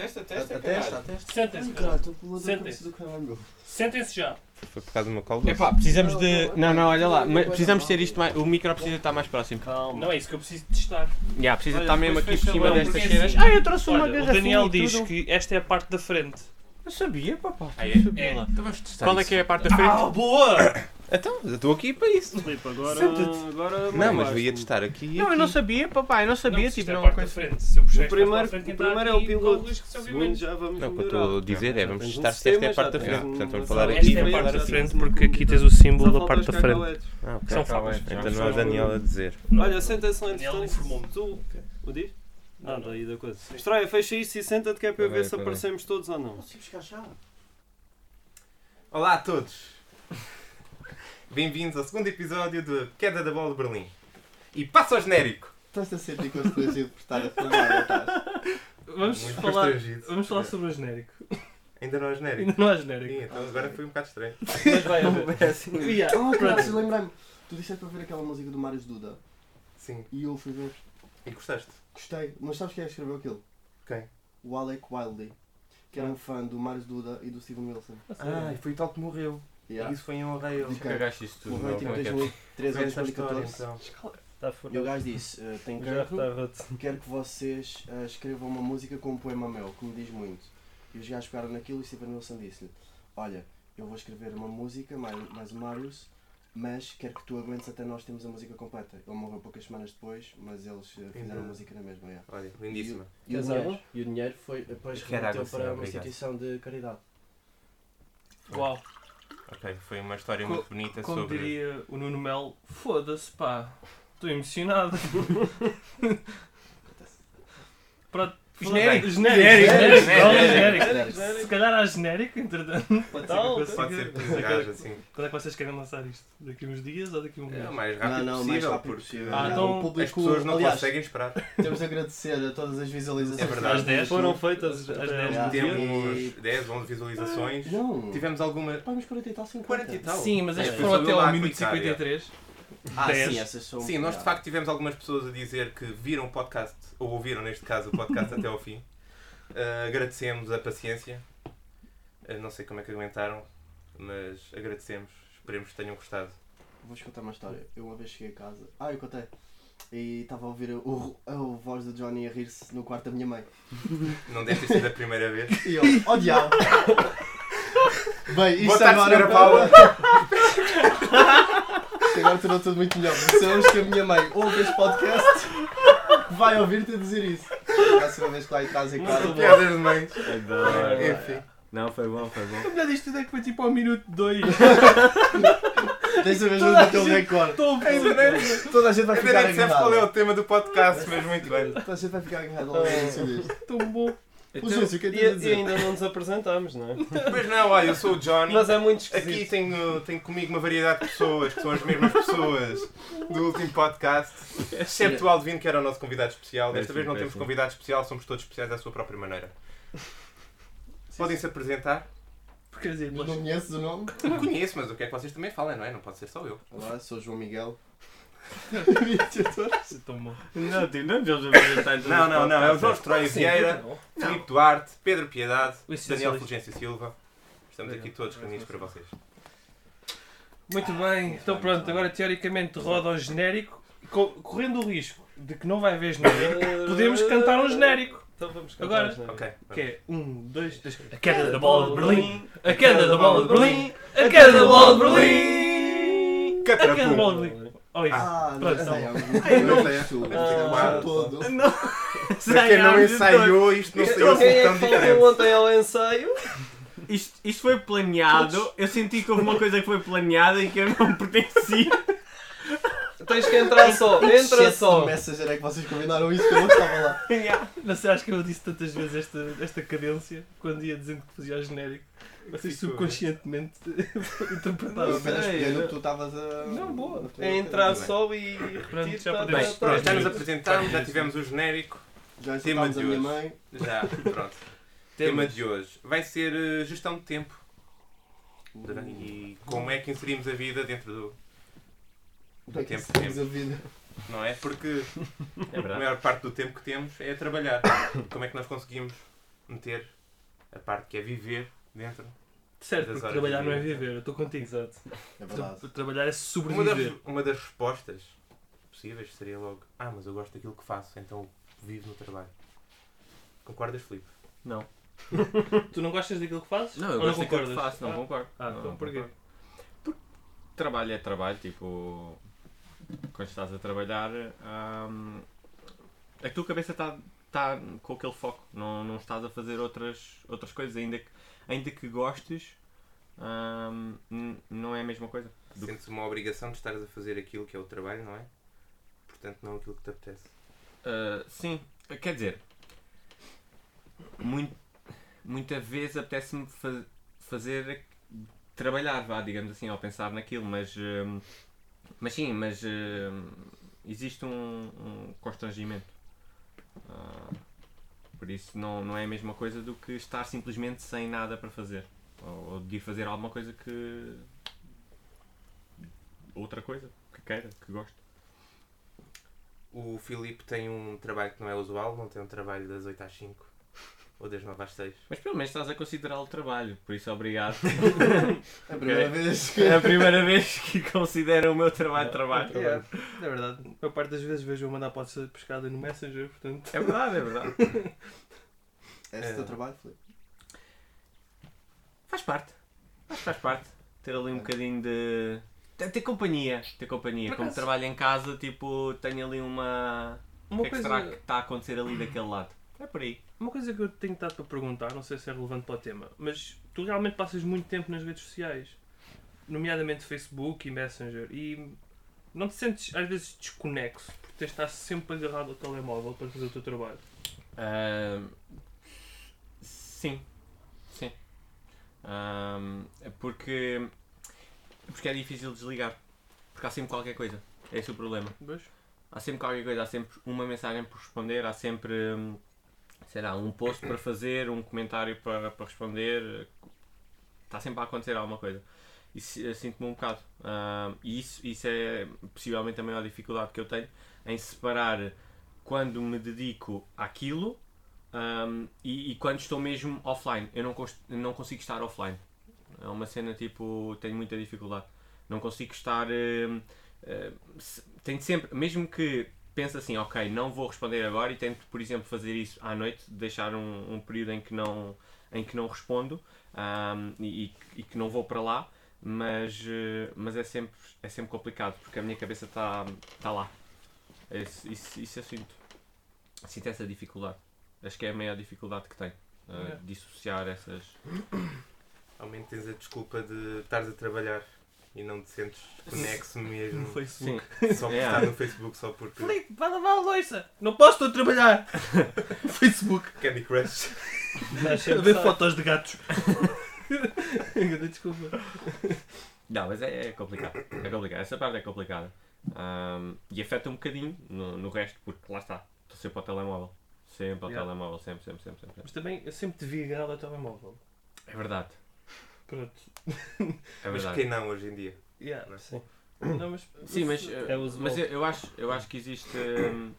Testa, testa, Atesta, caralho. atesta. Sentem-se, Caralho, estou com dor de Sentem-se. cabeça do caralho, meu. Sentem-se já. Foi por causa do meu colo doce. Epá, precisamos de. Não, não, olha lá. mas Precisamos ter isto mais. O micro precisa estar mais próximo. Calma. Não é isso que eu preciso testar. Já, precisa Olha, estar mesmo aqui por cima lá, destas porque cenas. assim- Ah, eu trouxe uma Olha, o garrafinha Daniel e diz tudo. que esta é a parte da frente. Eu sabia, papá. Ah, é? É. Então vamos testar Qual é que é a parte da frente? Ah, boa! Então, eu estou aqui para isso. Filipe, agora. Senta-te. agora Não, mas eu ia testar aqui Não, eu aqui. não sabia, papá. Eu não sabia. Não, Tipo, é não a é parte coisa. frente. Se eu puxar O primeiro, a frente, o primeiro é o piloto. o segundo já vamos Não, o que eu estou a dizer é, vamos testar se esta é a parte da frente. Portanto, vamos falar aqui Esta é a da parte da frente. porque aqui tens o símbolo da parte da frente. Ah. São bem, Então não é o Daniel a dizer. Olha, senta-se lá Daniel entretanto. informou-me. Tu. O diz? Não, Nada não. aí da coisa. Estreia, fecha isso e senta-te que é para eu ver se aparecemos todos ou não. Olá a todos! Bem-vindos ao segundo episódio de Queda da Bola de Berlim. E passa ao genérico! Estás a sentir constrangido por estar a filmar, estás? Vamos Muito falar, vamos falar sobre o genérico. Ainda não é genérico. Ainda não há genérico. Sim, então agora foi um bocado estranho. Mas vai haver. assim. Yeah. Oh, Pronto. pronto, lembrei-me. Tu disseste para ver aquela música do Marius Duda Sim. e eu fui ver. E gostaste? Gostei, mas sabes quem é que escreveu aquilo? Quem? O Alec Wildy, que era um fã do Marius Duda e do Steven Wilson. Ah, e foi tal que morreu. Yeah. Isso foi em honra Diz que Cagaste isto tudo. Morreu tipo em que? 2013 Foi ou essa história 2014. então. Está E o gajo disse: eh, Tenho está roto. quero que vocês eh, escrevam uma música com um poema meu, que me diz muito. E os gajos pegaram naquilo e Steven Wilson disse-lhe: Olha, eu vou escrever uma música, mais, mais o Marius, mas quero que tu aguentes até nós termos a música completa. Ele morreu poucas semanas depois, mas eles eh, fizeram a música na mesma. Yeah. Olha, lindíssima. E o, Queres dinheiro, e o dinheiro foi depois sim, para uma obrigado. instituição de caridade. Uau. Ok, foi uma história Co- muito bonita Como sobre. diria o Nuno Melo, foda-se pá. Estou emocionado. Pronto. Genérico. Genérico. Genérico. Genérico. Genérico. Genérico. Se calhar há genérico, entretanto. Pode Tal. ser Pode ser gajo assim. Quando é que vocês querem lançar isto? Daqui uns dias ou daqui a um mês? É o mais Não, rápido não, mais possível, rápido porque possível. Ah, então o público, as pessoas não aliás, conseguem esperar. temos de agradecer a todas as visualizações. É verdade. Às 10. Foram feitas Às até 10. Yeah. Temos 10, 11 visualizações. Não, Tivemos alguma. pá, mas 40 e tal, 50. 40 e tal. Sim, mas É, estas foi foram até lá ao minuto clicar, 53. Ah, 10. sim, essas são. Sim, nós de facto tivemos algumas pessoas a dizer que viram o podcast, ou ouviram neste caso o podcast até ao fim. Uh, agradecemos a paciência. Uh, não sei como é que aguentaram, mas agradecemos. Esperemos que tenham gostado. Vou-vos contar uma história. Eu uma vez cheguei a casa. Ah, eu contei. E estava a ouvir o, a, voz do Johnny a rir-se no quarto da minha mãe. Não deve ter sido a primeira vez. E eu, oh diabo! Bem, isto Boa tarde, agora. senhora Paula. Isto agora tornou tudo muito melhor. Sabemos que a minha mãe ouve este podcast, vai ouvir-te a dizer isso. A próxima vez que lá em casa em casa. Piadas de mães. Adoro. Enfim. Não, foi bom, foi bom. O melhor disto tudo é que foi tipo ao minuto 2. Desta vez vamos bater o recorde. Ainda nem, Toda a gente vai ainda ficar nem dissemos qual é agarrada. o tema do podcast, mas muito bem. Toda a gente vai ficar agarrada logo no início disto. Tão bom. Lúcio, o que é E, que tens a e dizer? ainda não nos apresentamos, não é? Pois não, olha, eu sou o Johnny. Mas é muito Aqui esquisito. tenho, tenho comigo uma variedade de pessoas, que são as mesmas pessoas do último podcast, excepto o Alvin, que era o nosso convidado especial. Desta vez não temos convidado especial, somos todos especiais à sua própria maneira. Podem-se apresentar? Porque quer dizer, Não conheces o nome? Conheço, mas o que é que vocês também falem, não é? Não pode ser só eu. Olá, sou o João Miguel. É. Não, tipo, não apresentar todos Não, os não, não. É o João podcasts. Estreia Vieira. Filipe Duarte, Pedro Piedade. Daniel Fulgêncio Silva. Estamos aqui todos reunidos para vocês. Muito bem, então pronto, agora teoricamente roda o genérico, co- correndo o risco de que não vai haver genérico, podemos cantar um genérico. Então vamos cantar. Agora. é? Ok. Que é um, dois, três. A queda da bola de Berlim, a queda da bola de Berlim, a queda da bola de Berlim, a queda da bola de Berlim. Oh, isso. Ah, Pronto, não sei, não. é não muito sei. isto, Ah, isto todo. Para quem não ensaiou, isto não saiu assim é tão diferente. ontem ao ensaio? Isto, isto foi planeado. Eu senti que houve uma coisa que foi planeada e que eu não pertencia. Tens que entrar só, entra só. do Messenger é que vocês combinaram isso que eu não estava lá. Não sei, acho que eu disse tantas vezes esta, esta cadência quando ia dizendo que fazia o genérico. Vocês Ficou. subconscientemente interpretaram. apenas sei, peguei no eu- que tu estavas a. Não, boa. É entrar só e Pronto, repetir. já tá, podemos- tá, Bem, tá. pronto, já nos apresentámos, já tivemos o genérico. Já Tema de minha hoje. mãe. Já, pronto. Tema de hoje vai ser eh, gestão de tempo. E como é que inserimos a vida dentro do. Como é tempo que temos a vida? Não é? Porque É a maior parte do tempo que temos é a trabalhar. Como é que nós conseguimos meter a parte que é viver dentro. Certo, porque trabalhar não é viver, eu estou contigo. Exato. É verdade. Tra- Trabalhar é Uma das, sobreviver. uma das respostas possíveis seria logo: Ah, mas eu gosto daquilo que faço, então vivo no trabalho. Concordas, Filipe? Não. Tu não gostas daquilo que fazes? Não, eu Ou gosto daquilo que faço, não Ah, concordo. Ah, não, então porquê? concordo. Porque trabalho é trabalho, tipo. Quando estás a trabalhar, hum, a tua cabeça está tá com aquele foco, não, não estás a fazer outras, outras coisas, ainda que, ainda que gostes, hum, não é a mesma coisa. Do Sentes uma obrigação de estares a fazer aquilo que é o trabalho, não é? Portanto, não aquilo que te apetece. Uh, sim, quer dizer, muito, muita vez apetece-me fa- fazer trabalhar, vá, digamos assim, ao pensar naquilo, mas, hum, mas sim, mas hum, existe um, um constrangimento. Ah, por isso não, não é a mesma coisa do que estar simplesmente sem nada para fazer. Ou, ou de fazer alguma coisa que. outra coisa que queira, que goste. O Filipe tem um trabalho que não é usual, não tem um trabalho das 8 às 5 ou das 9 às 6. Mas pelo menos estás a considerá-lo trabalho, por isso obrigado. É a primeira vez que. É a primeira vez que considero o meu trabalho trabalho. É, é verdade. A maior parte das vezes vejo eu mandar pode ser pescada no Messenger, portanto. É verdade, é verdade. É esse o É. teu trabalho, Filipe? Faz parte. Faz, faz parte. Ter ali um bocadinho de. Ter, companhia. Ter companhia. Como trabalho em casa, tipo, tenho ali uma. O Uma que é que coisa, será que está a acontecer ali daquele lado? É por aí. Uma coisa que eu tenho estado para perguntar, não sei se é relevante para o tema, mas tu realmente passas muito tempo nas redes sociais, nomeadamente Facebook e Messenger, e não te sentes às vezes desconexo por tens de estar sempre agarrado ao telemóvel para fazer o teu trabalho? Ahm, sim. Sim. É porque. Porque é difícil desligar. Porque há sempre qualquer coisa. É esse o problema. Há sempre qualquer coisa, há sempre uma mensagem por responder, há sempre, hum, sei lá, um post para fazer, um comentário para, para responder. Está sempre a acontecer alguma coisa. Eu sinto-me um bocado. Ah, e isso, isso é possivelmente a maior dificuldade que eu tenho em separar quando me dedico àquilo hum, e, e quando estou mesmo offline. Eu não, não consigo estar offline. É uma cena tipo. tenho muita dificuldade. Não consigo estar. hum, se- tenho sempre, mesmo que pense assim, ok, não vou responder agora e tento, por exemplo, fazer isso à noite, deixar um, um período em que não, em que não respondo ahm, e, e- que não vou para lá, mas, eh, mas é, sempre, é sempre complicado porque a minha cabeça está tá lá. Isso, isso, isso eu sinto. Sinto essa dificuldade. Acho que é a maior dificuldade que tenho. ah, É. Dissociar essas. Ao menos tens a desculpa de estares a trabalhar e não te sentes conexo mesmo. No Facebook. Só por É. estar no Facebook, só porque Filipe, vai lavar a louça! Não posso estou a trabalhar! No Facebook. Candy Crush. A ver fotos de gatos. Desculpa. Não, mas é, é complicado. É complicado. Essa parte é complicada. Ahm, e afeta um bocadinho no, no resto, porque lá está. Estou sempre ao telemóvel. Sempre ao Yeah. telemóvel, sempre, sempre, sempre, sempre. Mas também eu sempre te vi agarrado ao telemóvel. É verdade. Pronto. É Mas verdade. quem não hoje em dia? Yeah. Não é? Sim. Não, mas, Sim, mas, É uh, usual. mas eu, eu acho, eu acho que existe. hum,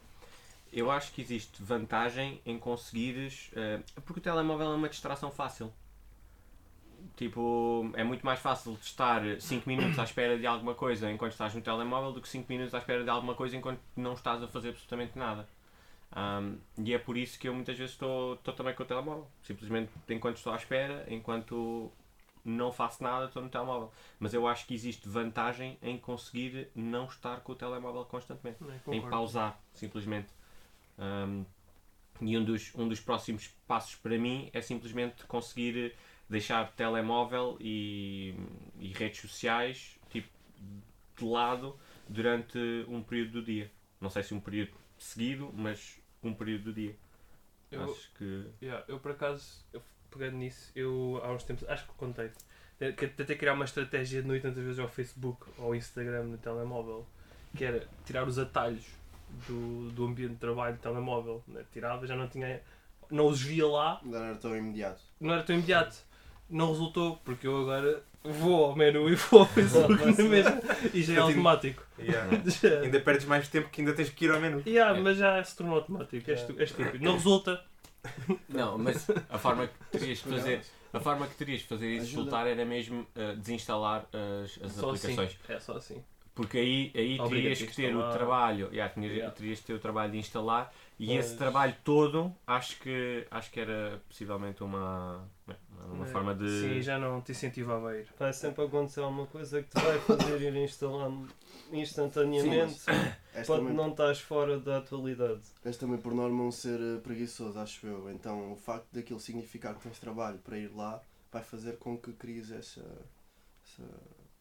eu acho que existe vantagem em conseguires. uh, porque o telemóvel é uma distração fácil. Tipo, é muito mais fácil de estar 5 minutos à espera de alguma coisa enquanto estás no telemóvel do que 5 minutos à espera de alguma coisa enquanto não estás a fazer absolutamente nada. Um, e é por isso que eu muitas vezes estou estou também com o telemóvel. Simplesmente enquanto estou à espera, enquanto não faço nada, estou no telemóvel. Mas eu acho que existe vantagem em conseguir não estar com o telemóvel constantemente. É, Em pausar, simplesmente. Um, e um dos, um dos próximos passos para mim é simplesmente conseguir deixar telemóvel e, e redes sociais tipo, de lado durante um período do dia. Não sei se um período seguido, mas um período do dia. Eu, Acho que. yeah, eu por acaso, eu, pegando nisso, eu há uns tempos, acho que contei que tentei criar uma estratégia de ir tantas vezes ao Facebook ou ao Instagram no telemóvel, que era tirar os atalhos do, do ambiente de trabalho do telemóvel. Né? Tirava, já não tinha. Não os via lá, Não era tão imediato. não era tão imediato. Não resultou, porque eu agora vou ao menu e vou ao Facebook na mesma e já é Eu tenho- automático. Yeah. Já- Ainda perdes mais tempo que ainda tens que ir ao menu. Yeah, mas já se tornou automático, é, é estúpido. Não resulta, Não, mas a forma que terias de fazer, a forma que terias de fazer isso Ajuda. resultar era mesmo uh, desinstalar as, as Só assim. aplicações. É só assim. Porque aí, aí terias que ter o instalar. trabalho, yeah, tinhas- Yeah. terias de ter o trabalho de instalar e Pois. esse trabalho todo acho que, acho que era possivelmente uma, uma É, forma de. Sim, já não te incentivava a ir. Vai sempre acontecer alguma coisa que te vai fazer ir instalando instantaneamente És quando também, não estás fora da atualidade. és também por norma um ser eh, preguiçoso, acho eu. Então o facto daquilo significar que tens trabalho para ir lá vai fazer com que cries essa, essa,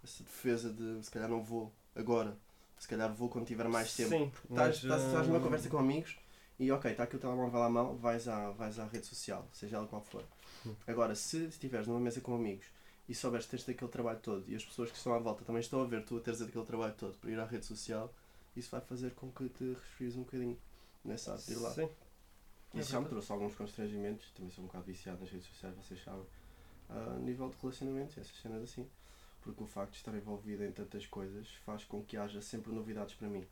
essa defesa de se calhar não vou agora, se calhar vou quando tiver mais tempo. Sim, Estás, mas, estás, estás numa hum, conversa com amigos e ok, está aqui o telemóvel à mão, vais à, vais à rede social, seja ela qual for. Agora, se estiveres numa mesa com amigos e souberes que tens aquele trabalho todo e as pessoas que estão à volta também estão a ver tu a teres aquele trabalho todo para ir à rede social, isso vai fazer com que te resfries um bocadinho nessa arte de ir lá. Sim. Isso já me trouxe alguns constrangimentos, também sou um bocado viciado nas redes sociais, vocês sabem, a nível de relacionamentos, essas cenas assim. Porque o facto de estar envolvido em tantas coisas faz com que haja sempre novidades para mim.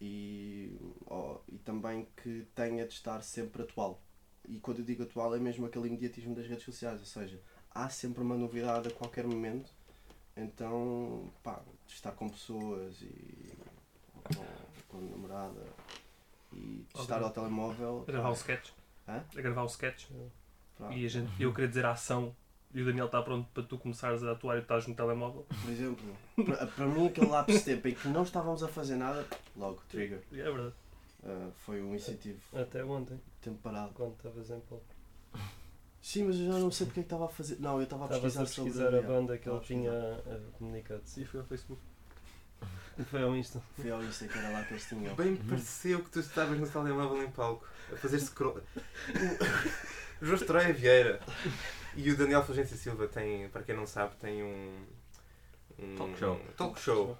E, ó, e também que tenha de estar sempre atual. E quando eu digo atual é mesmo aquele imediatismo das redes sociais, ou seja, há sempre uma novidade a qualquer momento. Então, pá, estar com pessoas e com, com a namorada e estar ao telemóvel. A gravar o sketch. Hã? A gravar o sketch. pá, E a gente, eu queria dizer a ação e o Daniel está pronto para tu começares a atuar e estás no telemóvel. Por exemplo, para, para mim aquele lápis de tempo em que não estávamos a fazer nada, logo, trigger. É verdade. Uh, foi um incentivo, Até ontem, tempo parado. quando estavas em Paulo. Sim, mas eu já não sei porque é que estava a fazer. Não, eu estava a pesquisar, a pesquisar sobre a banda que ele a tinha comunicado. E foi ao Facebook. Foi ao Insta. Foi ao Insta que era lá que eles tinham. Bem me pareceu que tu estavas no telemóvel em palco a fazer scroll. O Troia Vieira e o Daniel Fulgência Silva tem, para quem não sabe, tem um. um Talk show. um talk show.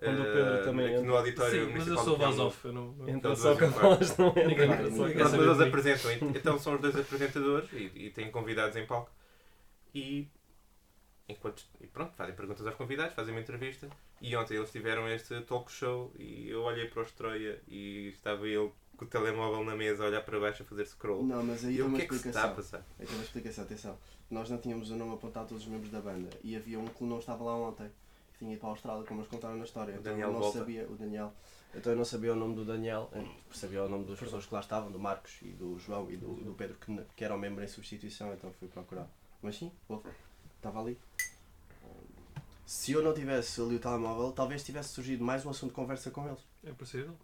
Onde o eh, Pedro também aqui entra. no auditório Sim, mas eu municipal sou voz Nova. off. Eu não, não- Entra Eles só dois em cavalos, não Ninguém entra. só mas eles apresentam. Então são os dois apresentadores e, e têm convidados em palco. E, enquanto, e pronto, fazem perguntas aos convidados, fazem uma entrevista. E ontem eles tiveram este talk show e eu olhei para o Estroia e estava ele com o telemóvel na mesa a olhar para baixo a fazer scroll. Não, mas aí E tem eu, o uma que é que se está a explicação. passar? Aí tem uma explicação, atenção. Nós não tínhamos o nome apontado a todos os membros da banda e havia um que não estava lá ontem. Tinha ido para a Austrália, como eles contaram na história. O Então Daniel eu não volta. sabia, o Daniel. Então eu não sabia o nome do Daniel, sabia o nome das pessoas que lá estavam, do Marcos e do João e do, do Pedro, que, que era o membro em substituição, então fui procurar. Mas sim, estava ali. Se eu não tivesse ali o telemóvel, talvez tivesse surgido mais um assunto de conversa com eles. É possível.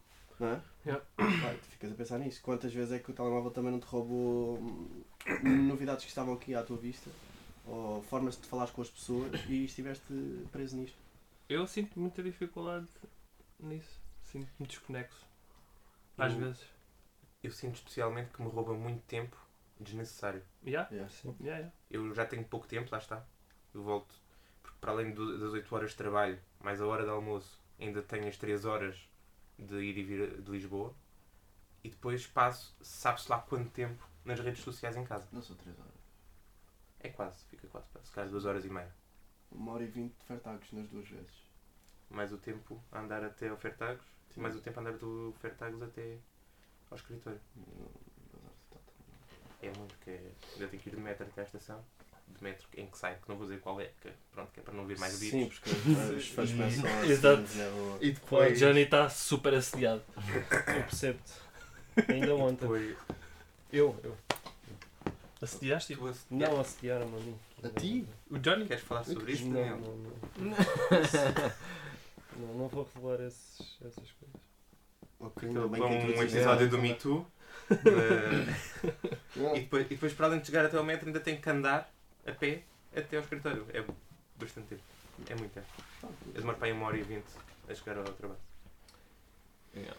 Não é? Yeah. Vai, tu ficas a pensar nisso. Quantas vezes é que o telemóvel também não te roubou hum, novidades que estavam aqui à tua vista? Ou formas de falares com as pessoas e estiveste preso nisto? Eu sinto muita dificuldade nisso. Sinto-me desconexo. Às Eu- vezes. Eu sinto especialmente que me rouba muito tempo desnecessário. Yeah? Yeah. Yeah, yeah. Eu já tenho pouco tempo, lá está. Eu volto. Porque para além do- das 8 horas de trabalho, mais a hora de almoço, ainda tenho as 3 horas de ir e vir de Lisboa. E depois passo, sabe-se lá quanto tempo, nas redes sociais em casa. Não são 3 horas. É quase, fica quase, se calhar 2 horas e meia. Uma hora e vinte de Fertagos nas duas vezes. Mais o tempo a andar até ao Fertagos, e mais o tempo a andar do Fertagos até ao escritório. É muito, que é, ainda tenho que ir de metro até à estação. De metro em que sai, que não vou dizer qual é, que, pronto, que é para não vir mais Sim, bichos. porque os fãs pensam assim, Exato. na rua. E Pô, o depois, Johnny está super assediado. Eu percebo-te. Ainda ontem. depois Eu, eu. Assediaste? tu ass- Não assediaram-me a mim. A ti? O Johnny? Queres falar sobre isto, Não, não, não. Não, não vou revelar esses, essas coisas. Ok, Então, ainda bem que um introduziste episódio do Me Too. Não. e, depois, e depois, para além de chegar até ao metro, ainda tem que andar a pé até ao escritório. É bastante tempo. É muito tempo. Eu demoro para aí uma hora e vinte a chegar ao trabalho. Yeah.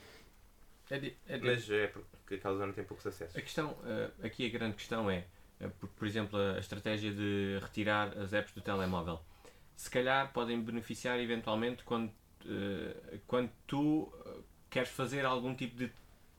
É di- é di- Mas é porque aquela zona tem poucos acessos. A questão, eh, aqui a grande questão é, eh, por, por exemplo, a estratégia de retirar as apps do telemóvel. Se calhar podem beneficiar eventualmente quando, eh, quando tu queres fazer algum tipo de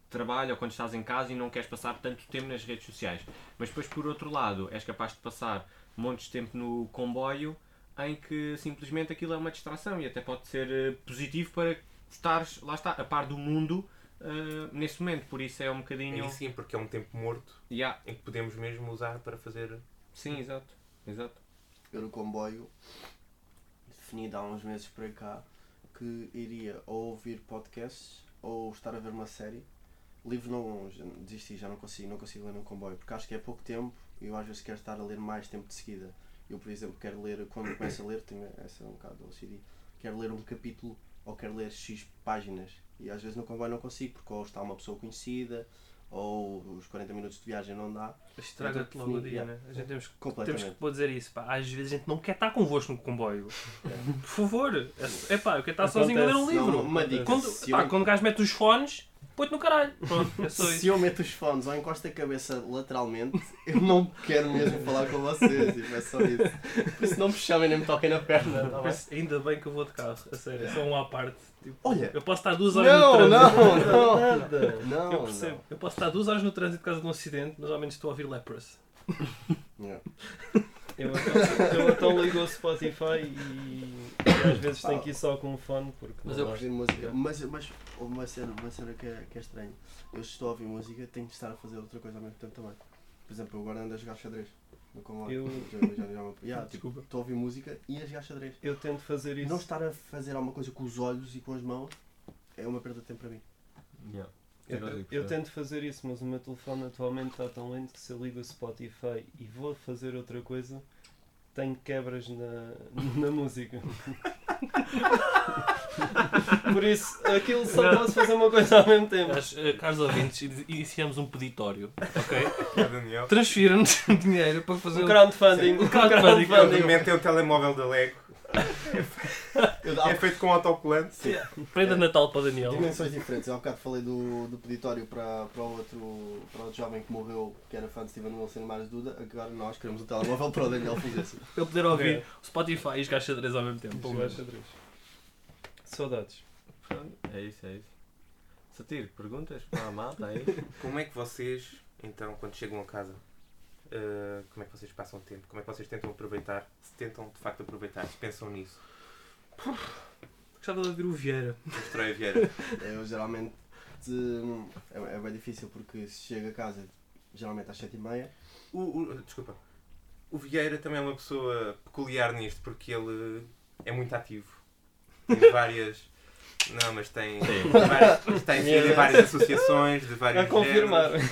trabalho ou quando estás em casa e não queres passar tanto tempo nas redes sociais. Mas depois, por outro lado, és capaz de passar montes de tempo no comboio em que simplesmente aquilo é uma distração e até pode ser positivo para estares, lá está, a par do mundo uh, nesse momento, por isso é um bocadinho. Aí sim, porque é um tempo morto Yeah. em que podemos mesmo usar para fazer. Sim, exato. exato. Eu no comboio defini há uns meses para cá que iria ou ouvir podcasts ou estar a ver uma série. Livro não desisti, já não consigo, não consigo ler no comboio, porque acho que é pouco tempo e eu às vezes quero estar a ler mais tempo de seguida. Eu, por exemplo, quero ler, quando começo a ler, tenho essa é um bocado OCD, quero ler um capítulo ou quero ler X páginas. E às vezes no comboio não consigo, porque ou está uma pessoa conhecida, ou os 40 minutos de viagem não dá. Estraga-te logo o dia, né? A gente temos, temos que pôr dizer isso. Pá. Às vezes a gente não quer estar convosco no comboio. Por favor. É pá, eu quero estar sozinho a ler um Acontece, livro. Não, uma dica. Quando, pá, eu, quando o gajo mete os fones, põe-te no caralho. Pronto, é só isso. se eu meto os fones ou encosto a cabeça lateralmente, eu não quero mesmo falar com vocês. Tipo, é só isso. Por isso não me chamem nem me toquem na perna. Tá bem? ainda bem que eu vou de carro, a sério, é só um à parte. Tipo, Olha. eu posso estar duas horas Não, no trânsito. não, não. Não, Eu percebo. Eu posso estar duas horas no trânsito por causa de um acidente, mas ao menos estou a ouvir Leprous. Yeah. Eu então, eu então ligo ao Spotify e, e às vezes tenho que ir só com o fone porque Mas eu. Ouvir música. Mas, mas uma cena, uma cena que, é, que é estranho. Eu se estou a ouvir música, tenho de estar a fazer outra coisa ao mesmo tempo também. Por exemplo, eu agora ando a jogar xadrez. No. Eu- Já- já- já- yeah, tipo, Desculpa. estou a ouvir música e a jogar xadrez. Eu tento fazer isso. não estar a fazer alguma coisa com os olhos e com as mãos é uma perda de tempo para mim. Yeah. Eu, Eu eu percebo. tento fazer isso, mas o meu telefone atualmente está tão lento que se eu ligo o Spotify e vou fazer outra coisa, tenho quebras na, na música. Por isso, aquilo só posso fazer uma coisa ao mesmo tempo. Mas, eh, caros ouvintes, in- iniciamos um peditório, ok? É, Daniel. Transfira-nos dinheiro para fazer Um crowdfunding. Um Um crowdfunding. Ele mete o telemóvel da Lego. Eu, É feito com autocolante. prenda de Natal para o Daniel. Dimensões diferentes. Eu há bocado falei do, do peditório para, para, o outro, para o outro jovem que morreu, que era fã de Steven Wilson e Mário Duda. Agora nós queremos o telemóvel para o Daniel Fulgencio. Para eu poder ouvir É. o Spotify e jogar xadrez ao mesmo tempo. Jogar xadrez. Saudades. É isso, é isso. Satiro, perguntas para a malta aí? Como é que vocês, então, quando chegam a casa, eh, como é que vocês passam o tempo? Como é que vocês tentam aproveitar? Se tentam de facto aproveitar, se pensam nisso? Gostava de ouvir o Vieira. Mostrai a Vieira. Eu geralmente. hum, É, é bem difícil porque se chego a casa geralmente às 7h30. O, o- desculpa. O Vieira também é uma pessoa peculiar nisto porque ele é muito ativo. Tem várias. Não, mas tem. várias- está inserido em várias associações de vários A confirmar. géneros.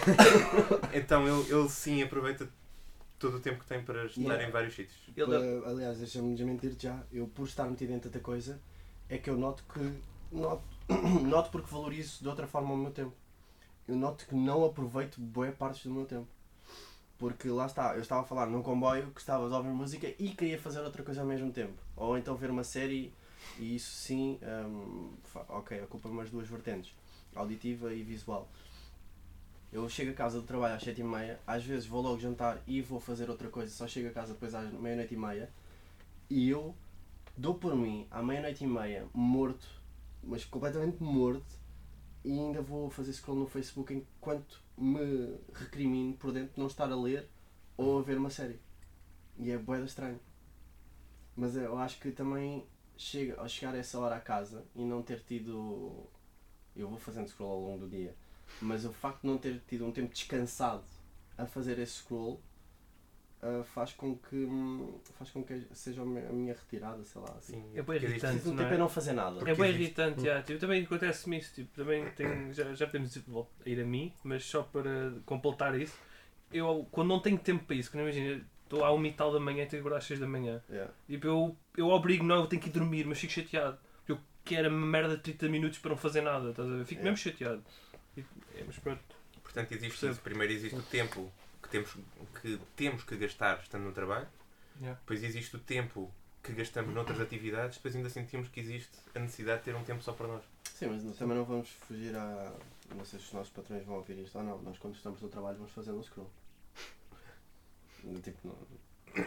Então ele, ele sim aproveita todo o tempo que tem para estudar Yeah. em vários sítios. Ele- Uh, aliás, deixa-me desmentir já. Eu, por estar metido em tanta coisa, é que eu noto que. Noto, noto porque valorizo de outra forma o meu tempo. Eu noto que não aproveito boa partes do meu tempo. Porque lá está, eu estava a falar num comboio que estava a ouvir música e queria fazer outra coisa ao mesmo tempo. Ou então ver uma série e isso sim, fa- ok, ocupa-me as duas vertentes, auditiva e visual. Eu chego a casa do trabalho às 7h30, às vezes vou logo jantar e vou fazer outra coisa, só chego a casa depois às meia-noite e meia e eu dou por mim à meia-noite e meia, morto, mas completamente morto, e ainda vou fazer scroll no Facebook enquanto me recrimino por dentro de não estar a ler ou a ver uma série. E é boeda estranho. Mas eu acho que também chega, ao chegar a essa hora a casa e não ter tido. Eu vou fazendo scroll ao longo do dia, mas o facto de não ter tido um tempo descansado a fazer esse scroll ah, faz com que hum, faz com que seja a mi- a minha retirada, sei lá. Assim. Sim, É bem irritante. Preciso um não é? tempo a não fazer nada. Porque É bem irritante, já. Tipo, também acontece-me isso. Tipo, também tenho, já, já podemos ir, a mim, mas só para completar isso, eu quando não tenho tempo para isso, quando imagina, estou à uma e tal da manhã e tenho que acordar às 6 da manhã, Yeah. tipo, eu, eu obrigo, não, eu tenho que ir dormir, mas fico chateado. Eu quero uma merda de 30 minutos para não fazer nada, estás a ver? Fico É. mesmo chateado. E- é, mas pronto. Portanto, existe Percebo. isso. Primeiro existe o tempo que temos que, temos que gastar estando no trabalho. Yeah. Depois existe o tempo que gastamos noutras atividades. Depois ainda sentimos que existe a necessidade de ter um tempo só para nós. Sim, mas não- também não vamos fugir a. Não sei se os nossos patrões vão ouvir isto ou não. Nós, quando estamos no trabalho, vamos fazer um scroll. Tipo, não,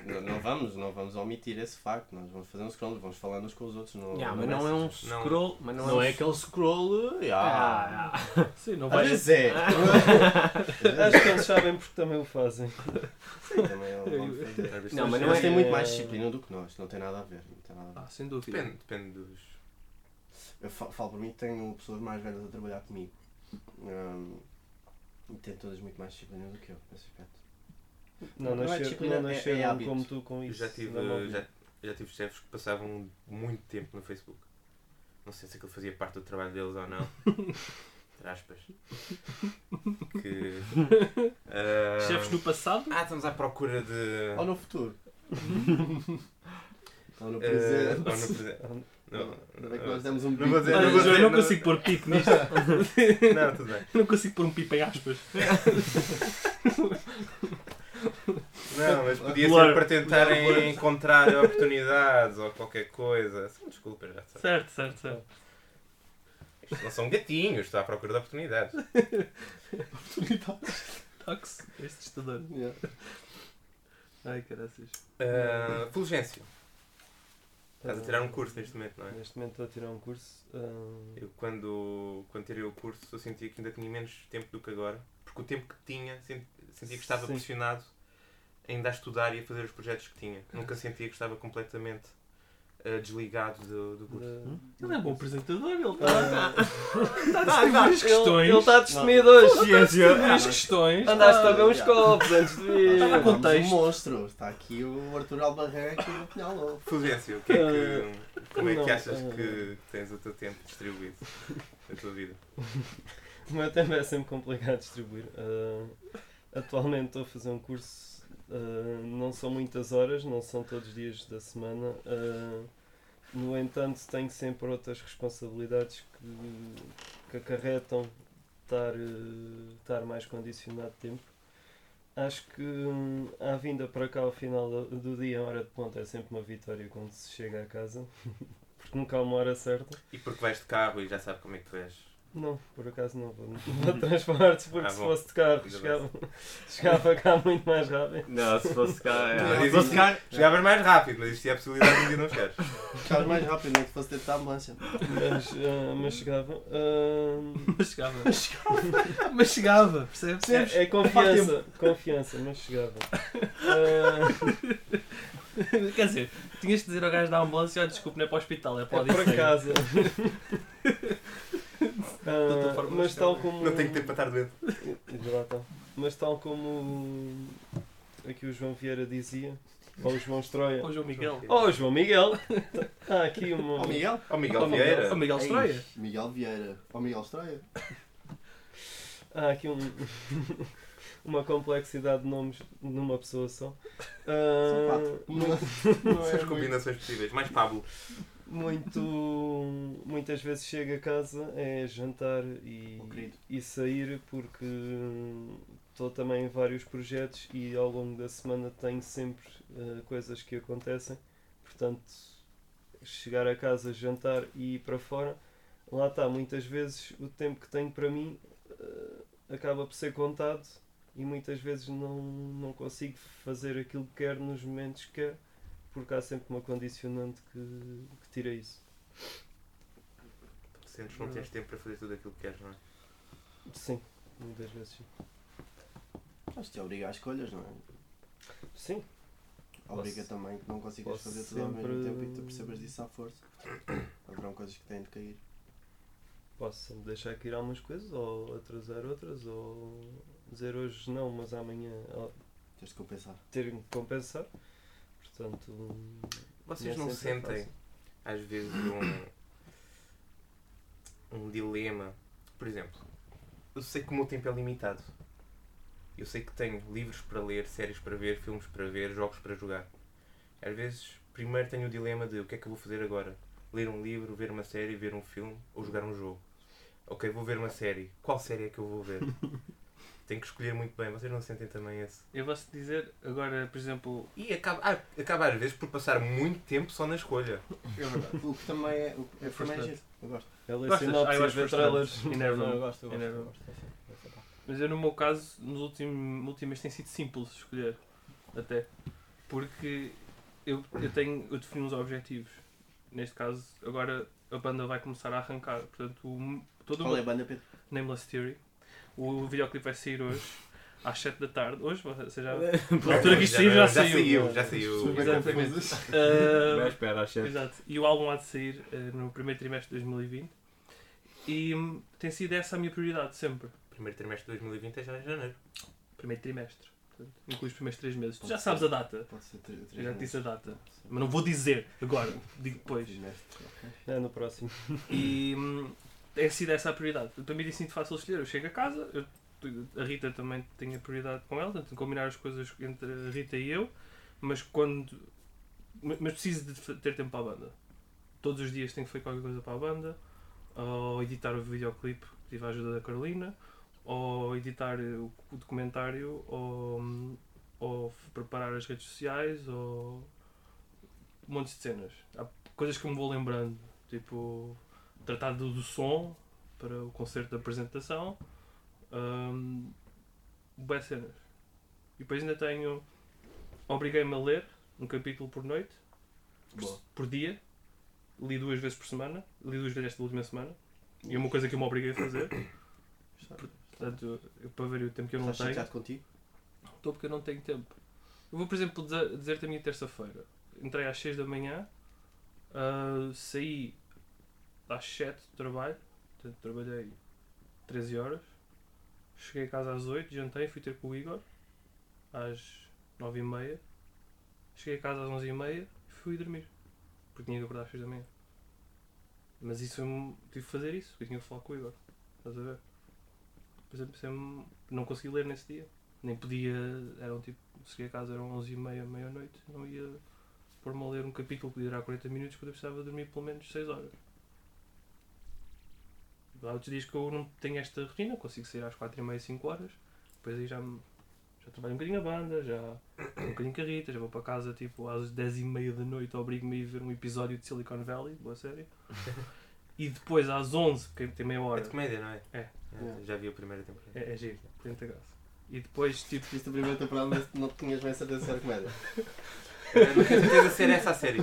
não, não vamos, não vamos omitir esse facto. Nós vamos fazer um scroll, vamos falar uns com os outros. Não, Yeah, mas não é um Não. scroll. Mas não, Não é, é aquele scroll. Yeah. Ah, Sim, não Às vai. vezes é. Acho que eles sabem porque também o fazem. Sim, também é um bom fazer. Às vezes Não, mas Eles não é- têm muito mais disciplina do que nós. Não tem nada a ver. Não tem nada a ver. Ah, sem dúvida. Depende, depende dos. Eu fa- falo por mim que tenho pessoas mais velhas a trabalhar comigo. Hum, e tem todas muito mais disciplina do que eu, nesse aspecto. Não Não é nasceram, disciplina, não é- é como tu com Eu isso. já tive, normalmente. já, já tive chefes que passavam muito tempo no Facebook. Não sei se aquilo fazia parte do trabalho deles ou não. Entre aspas. Que. ah, Chefes no passado? Ah, estamos à procura de. Ou no futuro. Ou no eh, presente. ou no presente. Não, Ainda bem que nós demos um não dizer- não eu não não- consigo pôr pipo nisto. Não, tudo bem. Eu não consigo pôr um pipo em aspas. Não, mas podia ser para tentarem encontrar oportunidades ou qualquer coisa. São desculpas, já sei. Certo, certo, certo. Isto não são gatinhos, estou à procura de oportunidades. Tox. Este assustador. Yeah. Ai, caraças. Uh, Fulgêncio, estás a tirar um curso neste momento, não é? Neste momento estou a tirar um curso. ah, Eu quando, quando tirei o curso eu sentia que ainda tinha menos tempo do que agora. Porque o tempo que tinha, sen- sentia que estava Sim. pressionado ainda a estudar e a fazer os projetos que tinha. Nunca sentia que estava completamente uh, desligado do, do curso. de- Ele é um bom apresentador, ele Ah, está a distribuir as questões. Ele está destemido hoje, ciência. as questões. Andaste a ver uns copos antes de vir. Estava a contexto. um monstro. Está aqui o Arthur Albarré aqui no Pinhal Fulgêncio, o que é que, como é que achas ah. que tens o teu tempo distribuído na tua vida? O meu tempo é sempre complicado de distribuir. Ah, atualmente estou a fazer um curso, ah, não são muitas horas, não são todos os dias da semana. ah, no entanto, tenho sempre outras responsabilidades que, que acarretam estar, eh, estar mais condicionado de tempo. Acho que hum, a vinda para cá ao final do, do dia, a hora de ponta, é sempre uma vitória quando se chega a casa, porque nunca há uma hora certa. E porque vais de carro e já sabes como é que tu és. Não, por acaso não vou, de transportes, porque Ah, se fosse de carro chegava, chegava cá muito mais rápido. Não, se fosse cá. Não, é. mas Se fosse isso- cá. Chegavas mais rápido, mas existia a possibilidade de um dia não chegares. Ficavas mais rápido, nem que fosse dentro da ambulância. Mas, ah, mas chegava. ah, Mas chegava. Mas chegava, percebes? é, é confiança, confiança, mas chegava. Ah, Quer dizer, tinhas de dizer ao gajo da ambulância: olha, desculpe, não é para o hospital, é para o é por Odisseia." casa. Ah, De outra forma, mas tal como. Não tenho tempo para estar doente. Está. Mas tal como aqui o João Vieira dizia, ou o João Estroia, Ou o João Miguel. ou o João Miguel, há aqui uma. Ó Miguel. Ó Miguel Miguel. Vieira. Ou Miguel Estroia. Ei, Miguel Vieira. Ó Miguel Estreia. Há aqui um, uma complexidade de nomes numa pessoa só. Ah, quatro. muito, Não São é as combinações possíveis. Mais Pablo. Muito. Muitas vezes chego a casa, é jantar e, e sair porque estou também em vários projetos e ao longo da semana tenho sempre ah, coisas que acontecem. Portanto, chegar a casa, jantar e ir para fora, lá está, muitas vezes o tempo que tenho para mim eh, acaba por ser contado e muitas vezes não, não consigo fazer aquilo que quero nos momentos que quero, porque há sempre uma condicionante que, que tira isso. Sentes que não tens tempo para fazer tudo aquilo que queres, não é? Sim, muitas vezes sim. Mas te obriga às escolhas, não é? Sim, Obriga Posso- também que não consigas posso fazer tudo ao mesmo tempo e tu percebas disso à força. Haverão coisas que têm de cair. posso sempre deixar cair algumas coisas ou atrasar outras ou dizer hoje não, mas amanhã Tens de compensar. ter que compensar. Portanto, Vocês não sentem, fácil. às vezes, um, um dilema? Por exemplo, eu sei que o meu tempo é limitado. Eu sei que tenho livros para ler, séries para ver, filmes para ver, jogos para jogar. Às vezes, primeiro tenho o dilema de o que é que eu vou fazer agora? Ler um livro, ver uma série, ver um filme ou jogar um jogo? Ok, vou ver uma série. Qual série é que eu vou ver? tenho que escolher muito bem. Vocês não sentem também esse? Eu vou-te dizer, agora, por exemplo, E acaba, ah, acaba às vezes por passar muito tempo só na escolha. É verdade. O que também é. O que é, É é frustrante. Eu gosto. é? Ah, eu e acho ver frustrante. trailers. Eu gosto, eu gosto. Eu gosto. Essa parte. Mas eu no meu caso, nos últimos, últimas tem sido simples escolher. Até. Porque eu, eu tenho. Eu defino uns objetivos. Neste caso, agora a banda vai começar a arrancar. Portanto, o, todo Qual é o a banda, Pedro? Nameless Theory. O videoclipe vai sair hoje, às 7 da tarde. Hoje, você já. Pela altura que isto saiu, já saiu. saiu. Já saiu. Exatamente. confusas. Ah, espera, chefe. Exato. E o álbum há de sair eh, no primeiro trimestre de 2020. E hum, tem sido essa a minha prioridade sempre. Primeiro trimestre de 2020 é já em janeiro. Primeiro trimestre. Portanto, inclui os primeiros três meses. Tu já sabes a data. Pode ser três Eu já te disse a data. Mas não vou dizer agora. Digo depois. É no próximo. E hum, tem sido essa a prioridade. Eu também disse muito fácil escolher. Eu chego a casa, eu- a Rita também tem a prioridade com ela, tenho combinar as coisas entre a Rita e eu, mas quando. Mas preciso de ter tempo para a banda. Todos os dias tenho que fazer qualquer coisa para a banda, ou editar o videoclipe, tive a ajuda da Carolina, ou editar o, documentário, ou, ou preparar as redes sociais, ou um monte de cenas. Há coisas que me vou lembrando, tipo tratar do, som para o concerto de apresentação, um, boas cenas. E depois ainda tenho. Obriguei-me a ler um capítulo por noite, Boa. por dia. Li duas vezes por semana. Li duas vezes esta última semana. E é uma coisa que eu me obriguei a fazer. Portanto, eu, para ver o tempo que eu não Estás tenho. chateado contigo? Estou porque eu não tenho tempo. Eu vou, por exemplo, dizer- dizer-te a minha terça-feira. Entrei às 6 da manhã, ah, saí às 7 do trabalho, portanto trabalhei 13 horas. Cheguei a casa às 8, jantei, fui ter com o Igor às 9 e meia. Cheguei a casa às 11 e meia e fui dormir. Porque tinha que acordar às 6 da manhã. Mas isso tive que fazer isso, porque tinha que falar com o Igor. Estás a ver? Por exemplo, sempre não consegui ler nesse dia nem podia, eram tipo, cheguei a casa eram 11 e meia, meia-noite, não ia pôr-me a ler um capítulo que durar 40 minutos quando eu precisava dormir pelo menos 6 horas. Há outros dias que eu não tenho esta rotina, consigo sair às 4 e meia, 5 horas, depois aí já, já trabalho um bocadinho a banda, já um bocadinho com a Rita, já vou para casa tipo às 10 e meia da noite, obrigo-me a ir ver um episódio de Silicon Valley, boa série. E depois às 11, porque tem meia É hora, de comédia, não é? É. Já vi a primeira temporada. é, é giro, tem muita graça. E depois tipo Viste a primeira temporada, mas não tinhas bem certeza se era comédia. Não tenho certeza se era essa a série.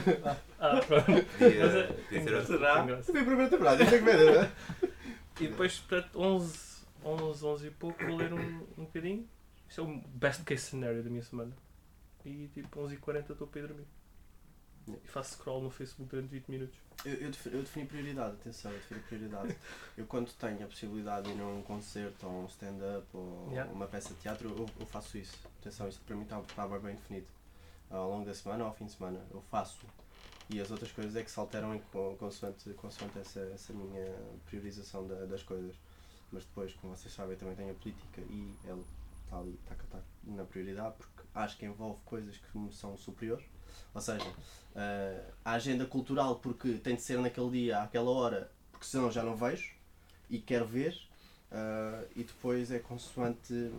Ah, pronto. Podia, é- podia ser outra. Será? Eu vi a primeira temporada, isto é comédia, não é? E depois, portanto, 11, 11, 11 e pouco, vou ler um, um bocadinho. Isto é o best case scenario da minha semana. E tipo, 11 e 40 estou para ir dormir. E faço scroll no Facebook durante 20 minutos. Eu, eu, defini, eu defini prioridade, atenção, eu defini prioridade. Eu quando tenho a possibilidade de ir a um concerto ou um stand-up ou Yeah. uma peça de teatro, eu, eu faço isso. Atenção, isto para mim está está bem bem definido. Ao longo da semana ou ao fim de semana, eu faço. E as outras coisas é que se alteram em co- consoante, consoante essa, essa minha priorização da- das coisas. Mas depois, como vocês sabem, também tenho a política e ela está ali, está, está na prioridade porque acho que envolve coisas que me são superiores. Ou seja, eh, a agenda cultural porque tem de ser naquele dia, àquela hora, porque senão já não vejo e quero ver. eh, e depois é consoante.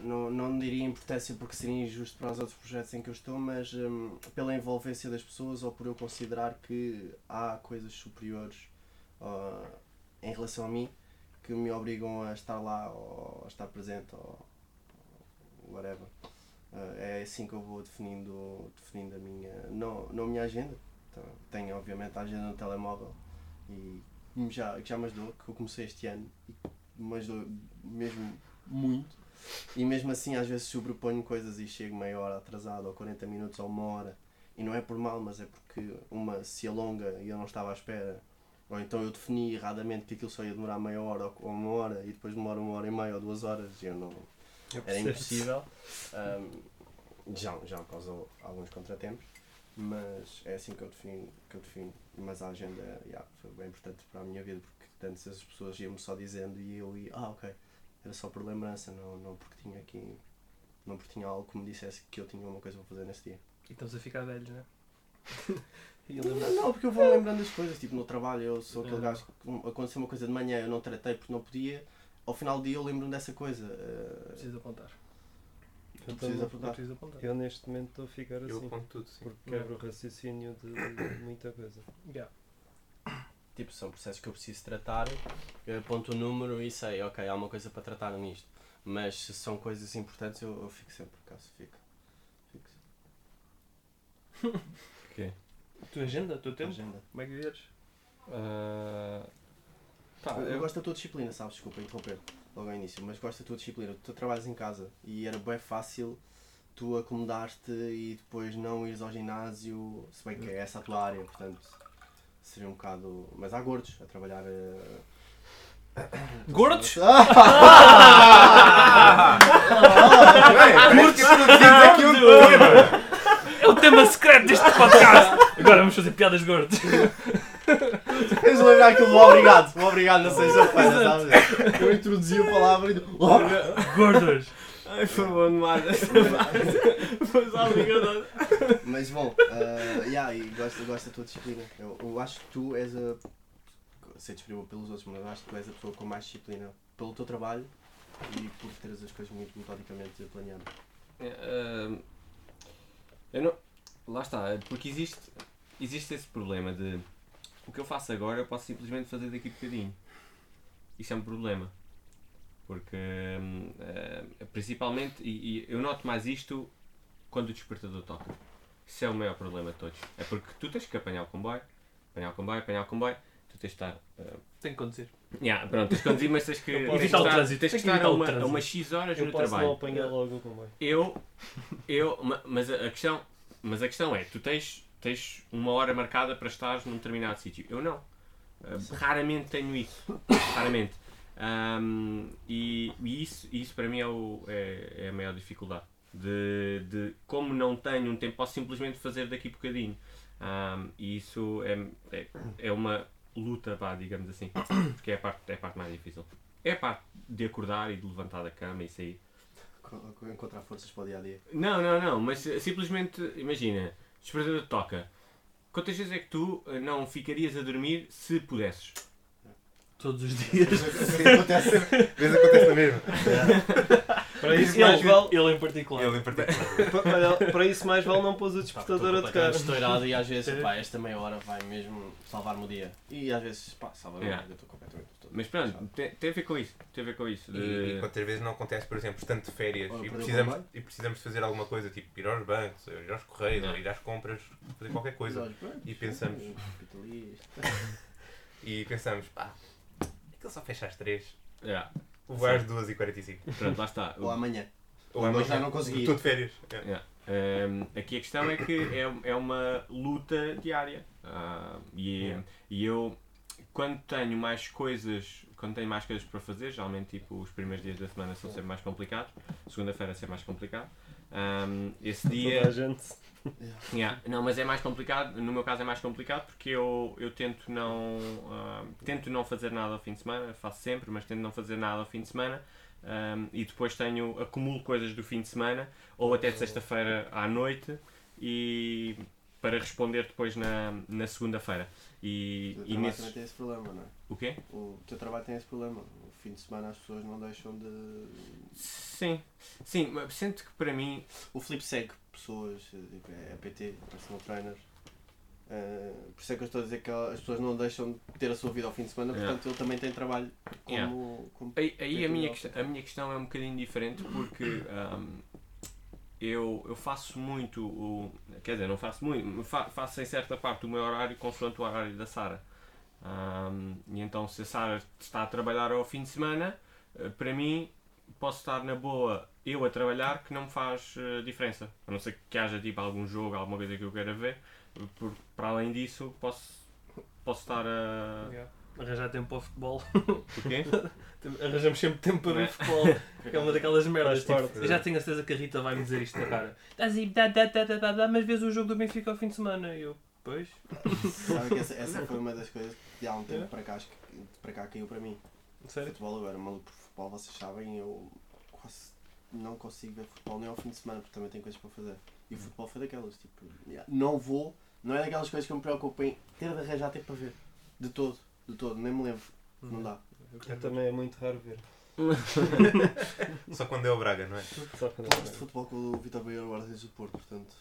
Não, não diria importância porque seria injusto para os outros projetos em que eu estou, mas hum, pela envolvência das pessoas ou por eu considerar que há coisas superiores ah, em relação a mim que me obrigam a estar lá ou a estar presente ou whatever. Ah, é assim que eu vou definindo, definindo a minha. Não, não a minha agenda. Então, tenho obviamente a agenda no telemóvel e já, já me ajudou, que eu comecei este ano e me ajudou mesmo muito. E mesmo assim às vezes sobreponho coisas e chego meia hora atrasado ou 40 minutos ou uma hora. E não é por mal, mas é porque uma se alonga e eu não estava à espera. Ou então eu defini erradamente que aquilo só ia demorar meia hora ou uma hora e depois demora uma hora e meia ou duas horas e eu não, era impossível. Um, já, já causou alguns contratempos, mas é assim que eu defino. Que eu defino. Mas a agenda yeah, foi bem importante para a minha vida, porque antes as pessoas iam-me só dizendo e eu ia, ah ok, era só por lembrança, não, não porque tinha aqui, não porque tinha algo que me dissesse que eu tinha uma coisa para fazer nesse dia. E estamos a ficar velhos, né? eu Não, não, porque eu vou lembrando das coisas, tipo no trabalho, eu sou aquele É. gajo que aconteceu uma coisa de manhã, eu não tratei porque não podia, ao final do dia eu lembro-me dessa coisa. uh, Preciso apontar. Eu, preciso também- apontar. Preciso apontar. eu neste momento estou a ficar Eu assim. aponto tudo, sim. Porque quebro o raciocínio de, de muita coisa. Yeah. Tipo, são processos que eu preciso tratar, eu aponto o número e sei, ok, há uma coisa para tratar nisto. Mas se são coisas importantes, eu, eu fico sempre, por acaso, fico. fico A tua agenda, o teu tempo, agenda. como é que vives? Ah, pá, eu, eu- gosto da tua disciplina, sabes? Desculpa interromper logo ao início, mas gosto da tua disciplina. Tu trabalhas em casa e era bem fácil tu acomodaste e depois não ires ao ginásio, se bem que é essa a tua área, portanto. Seria um bocado. Mas há gordos a trabalhar. eh, Gordos? Que introduzimos aqui um tema. É o tema secreto deste podcast! Agora vamos fazer piadas de gordos. Tens de lembrar aquilo do obrigado. O obrigado na sexta-feira, sabes? Eu introduzi a palavra e. Gordos! Ai, foi bom demais esta parte. Foi só obrigado. Mas bom, uh, yeah, e gosto, gosto da tua disciplina. Eu, eu acho que tu és a. Sei disponível pelos outros, mas eu acho que tu és a pessoa com mais disciplina pelo teu trabalho e por teres as coisas muito metodicamente planeadas. É, eu não. Lá está, porque existe, existe esse problema de o que eu faço agora eu posso simplesmente fazer daqui a bocadinho. Isso é um problema. Porque eh, principalmente, e, e eu noto mais isto quando o despertador toca. Isso é o maior problema de todos. É porque tu tens que apanhar o comboio, apanhar o comboio, apanhar o comboio, tu tens de estar eh, Tenho que conduzir. Yeah, pronto, tens de conduzir, mas tens que, tens que Evitar o estar, trânsito, tens que que estar a uma, a umas X horas Eu no posso trabalho. apanhar logo o comboio. Eu, eu, ma- mas a a questão, mas a questão é, tu tens, tens uma hora marcada para estares num determinado sítio. Eu não. Uh, raramente tenho isso. Raramente. Um, e, e isso, isso para mim é, o, é, é a maior dificuldade. De, de como não tenho um tempo, posso simplesmente fazer daqui a bocadinho. Um, e isso é, é, é uma luta, vá, digamos assim. Porque é a, parte, é a parte mais difícil. É a parte de acordar e de levantar da cama e sair. Co- co- Encontrar forças para o dia a dia. Não, não, não, mas simplesmente, imagina, despertador toca. Quantas vezes é que tu eh, não ficarias a dormir se pudesses? Todos os dias. acontece. Vês acontece na mesma. Para isso, mais Ele, vale, ele em particular. Ele em particular. para isso mais vale não pôs o despertador a tocar. estourado e às vezes, pá, esta meia hora vai mesmo salvar-me o dia. E às vezes, pá, salva-me o Yeah. dia, eu estou completamente todo Mas pronto, tem, tem a ver com isso. Tem a ver com isso. E, de- e quantas vezes não acontece, por exemplo, estando de férias e precisamos, e precisamos de fazer alguma coisa, tipo ir aos bancos, ou ir aos correios, ou ir às compras, fazer qualquer coisa. E pensamos. capitalista. E pensamos, pá, aquilo só fecha às 3, Yeah, o às 2h45. pronto, lá está. Ou amanhã. Ou amanhã, já não consegui. Estou de férias. É. Yeah. Um, aqui a questão é que é, é uma luta diária. Ah, e, Yeah. e eu, quando tenho mais coisas, quando tenho mais coisas para fazer, geralmente tipo, os primeiros dias da semana são sempre mais complicados, segunda-feira é sempre mais complicado. Um, esse dia. Yeah. Não, mas é mais complicado, no meu caso é mais complicado porque eu, eu tento não ah, tento não fazer nada ao fim de semana, faço sempre, mas tento não fazer nada ao fim de semana ahm, e depois tenho, acumulo coisas do fim de semana ou até de sexta-feira à noite e para responder depois na, na segunda-feira. E, O teu e trabalho nesse. também tem esse problema, não é? O quê? O teu trabalho tem esse problema. Fim de semana as pessoas não deixam de. Sim, sim, mas sinto que para mim O Filipe segue pessoas, tipo, é PT, personal trainer. Uh, por isso é que eu estou a dizer que as pessoas não deixam de ter a sua vida ao fim de semana, Yeah. portanto ele também tem trabalho como. Yeah. como Aí, aí a, minha questão, a minha questão é um bocadinho diferente porque ahm, eu, eu faço muito, o, quer dizer, não faço muito, fa- faço em certa parte o meu horário consoante o horário da Sara. Ahm, e então se a Sara está a trabalhar ao fim de semana, eh, para mim posso estar na boa eu a trabalhar que não me faz eh, diferença. A não ser que haja tipo algum jogo, alguma coisa que eu queira ver. Por, para além disso posso, posso estar a. Yeah. Arranjar tempo para o futebol. O quê? Arranjamos sempre tempo para ver É. futebol. É uma daquelas merdas. Tipo, eu já tenho a certeza que a Rita vai me dizer isto na cara. Estás aí, dá, dá, dá, dá, dá, dá, mas vês o jogo do Benfica ao fim de semana. E eu, pois. Sabe que essa, essa foi uma das coisas que há um tempo É. para cá, acho que para cá caiu para mim. Sério? Futebol agora, maluco por futebol, vocês sabem, eu quase não consigo ver futebol nem ao fim de semana porque também tenho coisas para fazer. E o futebol foi daquelas, tipo, yeah, não vou, não é daquelas coisas que eu me preocupo em ter de arranjar tempo para ver. De todo, de todo, nem me lembro. Não dá. Eu também é muito raro ver. Só quando é o Braga, não é? Só quando Gosto de futebol com o Vitor Baior, guarda-redes do Porto, portanto.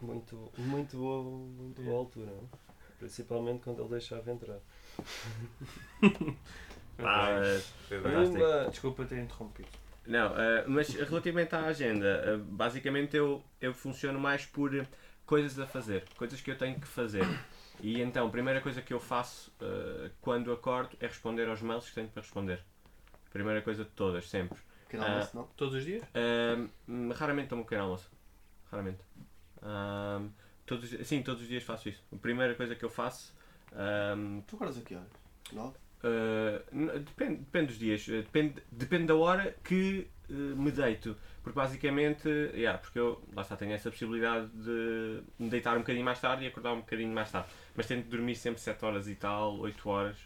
Muito, muito boa, muito boa altura. é? Principalmente quando ele deixava entrar. Ah, Pedro. Fantástico. Pumba! Desculpa ter interrompido. Não, eh, mas relativamente à agenda, eh, basicamente eu, eu funciono mais por eh, coisas a fazer, coisas que eu tenho que fazer. E então, a primeira coisa que eu faço eh, quando acordo é responder aos mails que tenho para responder. Primeira coisa de todas, sempre. Pequeno Ah. almoço, não? Todos os dias? Ahm, raramente tomo um pequeno almoço. Raramente. Ahm, todos, sim, todos os dias faço isso. A primeira coisa que eu faço Ahm, Tu acordas a que horas? Nove? Uh, depende, depende dos dias, uh, depende, depende da hora que uh, me deito. Porque basicamente, yeah, porque eu lá está, tenho essa possibilidade de me deitar um bocadinho mais tarde e acordar um bocadinho mais tarde. Mas tento dormir sempre 7 horas e tal, 8 horas,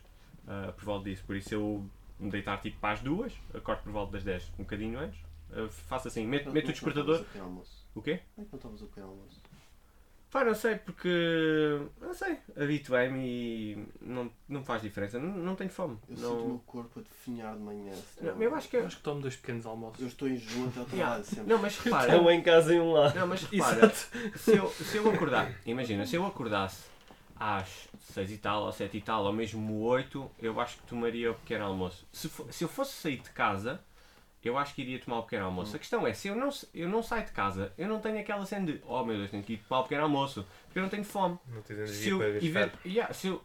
uh, por volta disso. Por isso eu me deitar tipo para as duas, acordo por volta das 10, um bocadinho antes. Uh, faço assim, meto, meto o despertador. Não o quê? Como é que não tomas o pequeno almoço? Pá, não sei, porque. Não sei, habituei-me e não, não faz diferença. Não, não tenho fome. Eu sinto o Não, meu corpo a definhar de manhã. não, não- eu acho que. Eu acho que tomo dois pequenos almoços. Eu estou em jejum até ao trabalho Yeah. sempre. Não, mas repara. Estão em casa em um lado. Não, mas repara, se eu, se eu acordar, imagina, se eu acordasse às 6 e tal, ou 7 e tal, ou mesmo 8, eu acho que tomaria o pequeno almoço. Se, fo- se eu fosse sair de casa, eu acho que iria tomar o pequeno almoço. A questão é, se eu não, eu não saio de casa, eu não tenho aquela cena de, oh meu Deus, tenho que ir tomar o pequeno almoço, porque eu não tenho fome. Não tens Se energia eu, para gastar. yeah, se eu-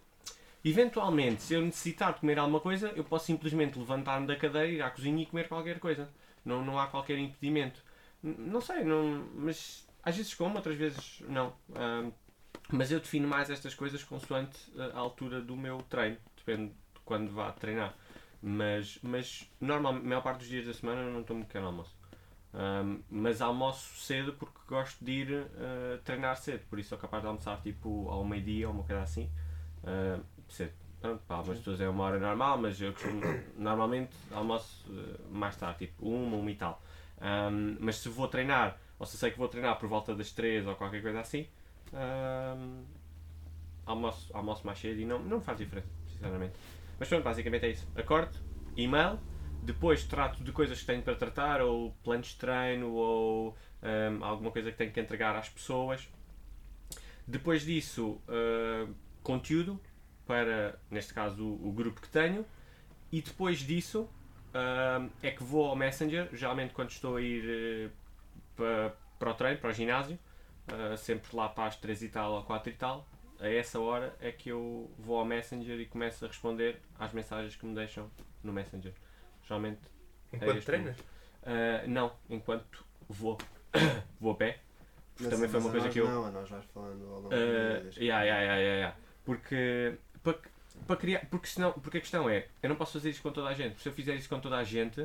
eventualmente, se eu necessitar de comer alguma coisa, eu posso simplesmente levantar-me da cadeira, ir à cozinha e comer qualquer coisa. Não, não há qualquer impedimento. N- Não sei, não, mas às vezes como, outras vezes não. Mas eu defino mais estas coisas consoante a altura do meu treino. Depende de quando vá treinar. Mas, mas normalmente, a maior parte dos dias da semana eu não tomo pequeno almoço. Ahm, mas almoço cedo porque gosto de ir ah, treinar cedo. Por isso sou capaz de almoçar tipo ao meio-dia ou uma coisa assim. Ah, cedo. Pronto, para algumas pessoas é uma hora normal, mas eu costumo, normalmente almoço ah, mais tarde, tipo uma, uma e tal. Ahm, mas se vou treinar, ou se sei que vou treinar por volta das 3 ou qualquer coisa assim, ahm, almoço, almoço mais cedo e não, não faz diferença, sinceramente. Mas pronto, basicamente é isso. Acordo, e-mail, depois trato de coisas que tenho para tratar, ou planos de treino, ou ahm, alguma coisa que tenho que entregar às pessoas. Depois disso, ah, conteúdo para, neste caso, o, o grupo que tenho. E depois disso, ah, é que vou ao Messenger, geralmente quando estou a ir eh, para, para o treino, para o ginásio, sempre lá para as 3 e tal ou 4 e tal, a essa hora é que eu vou ao Messenger e começo a responder às mensagens que me deixam no Messenger. Geralmente Enquanto este treinas? ah, não, enquanto vou, vou a pé. Mas- também foi uma coisa que eu- Não, a nós vais falando ao longo Uh, yeah, yeah, yeah, yeah. Porque, para, para criar, porque, senão, porque a questão é, eu não posso fazer isso com toda a gente. Se eu fizer isso com toda a gente,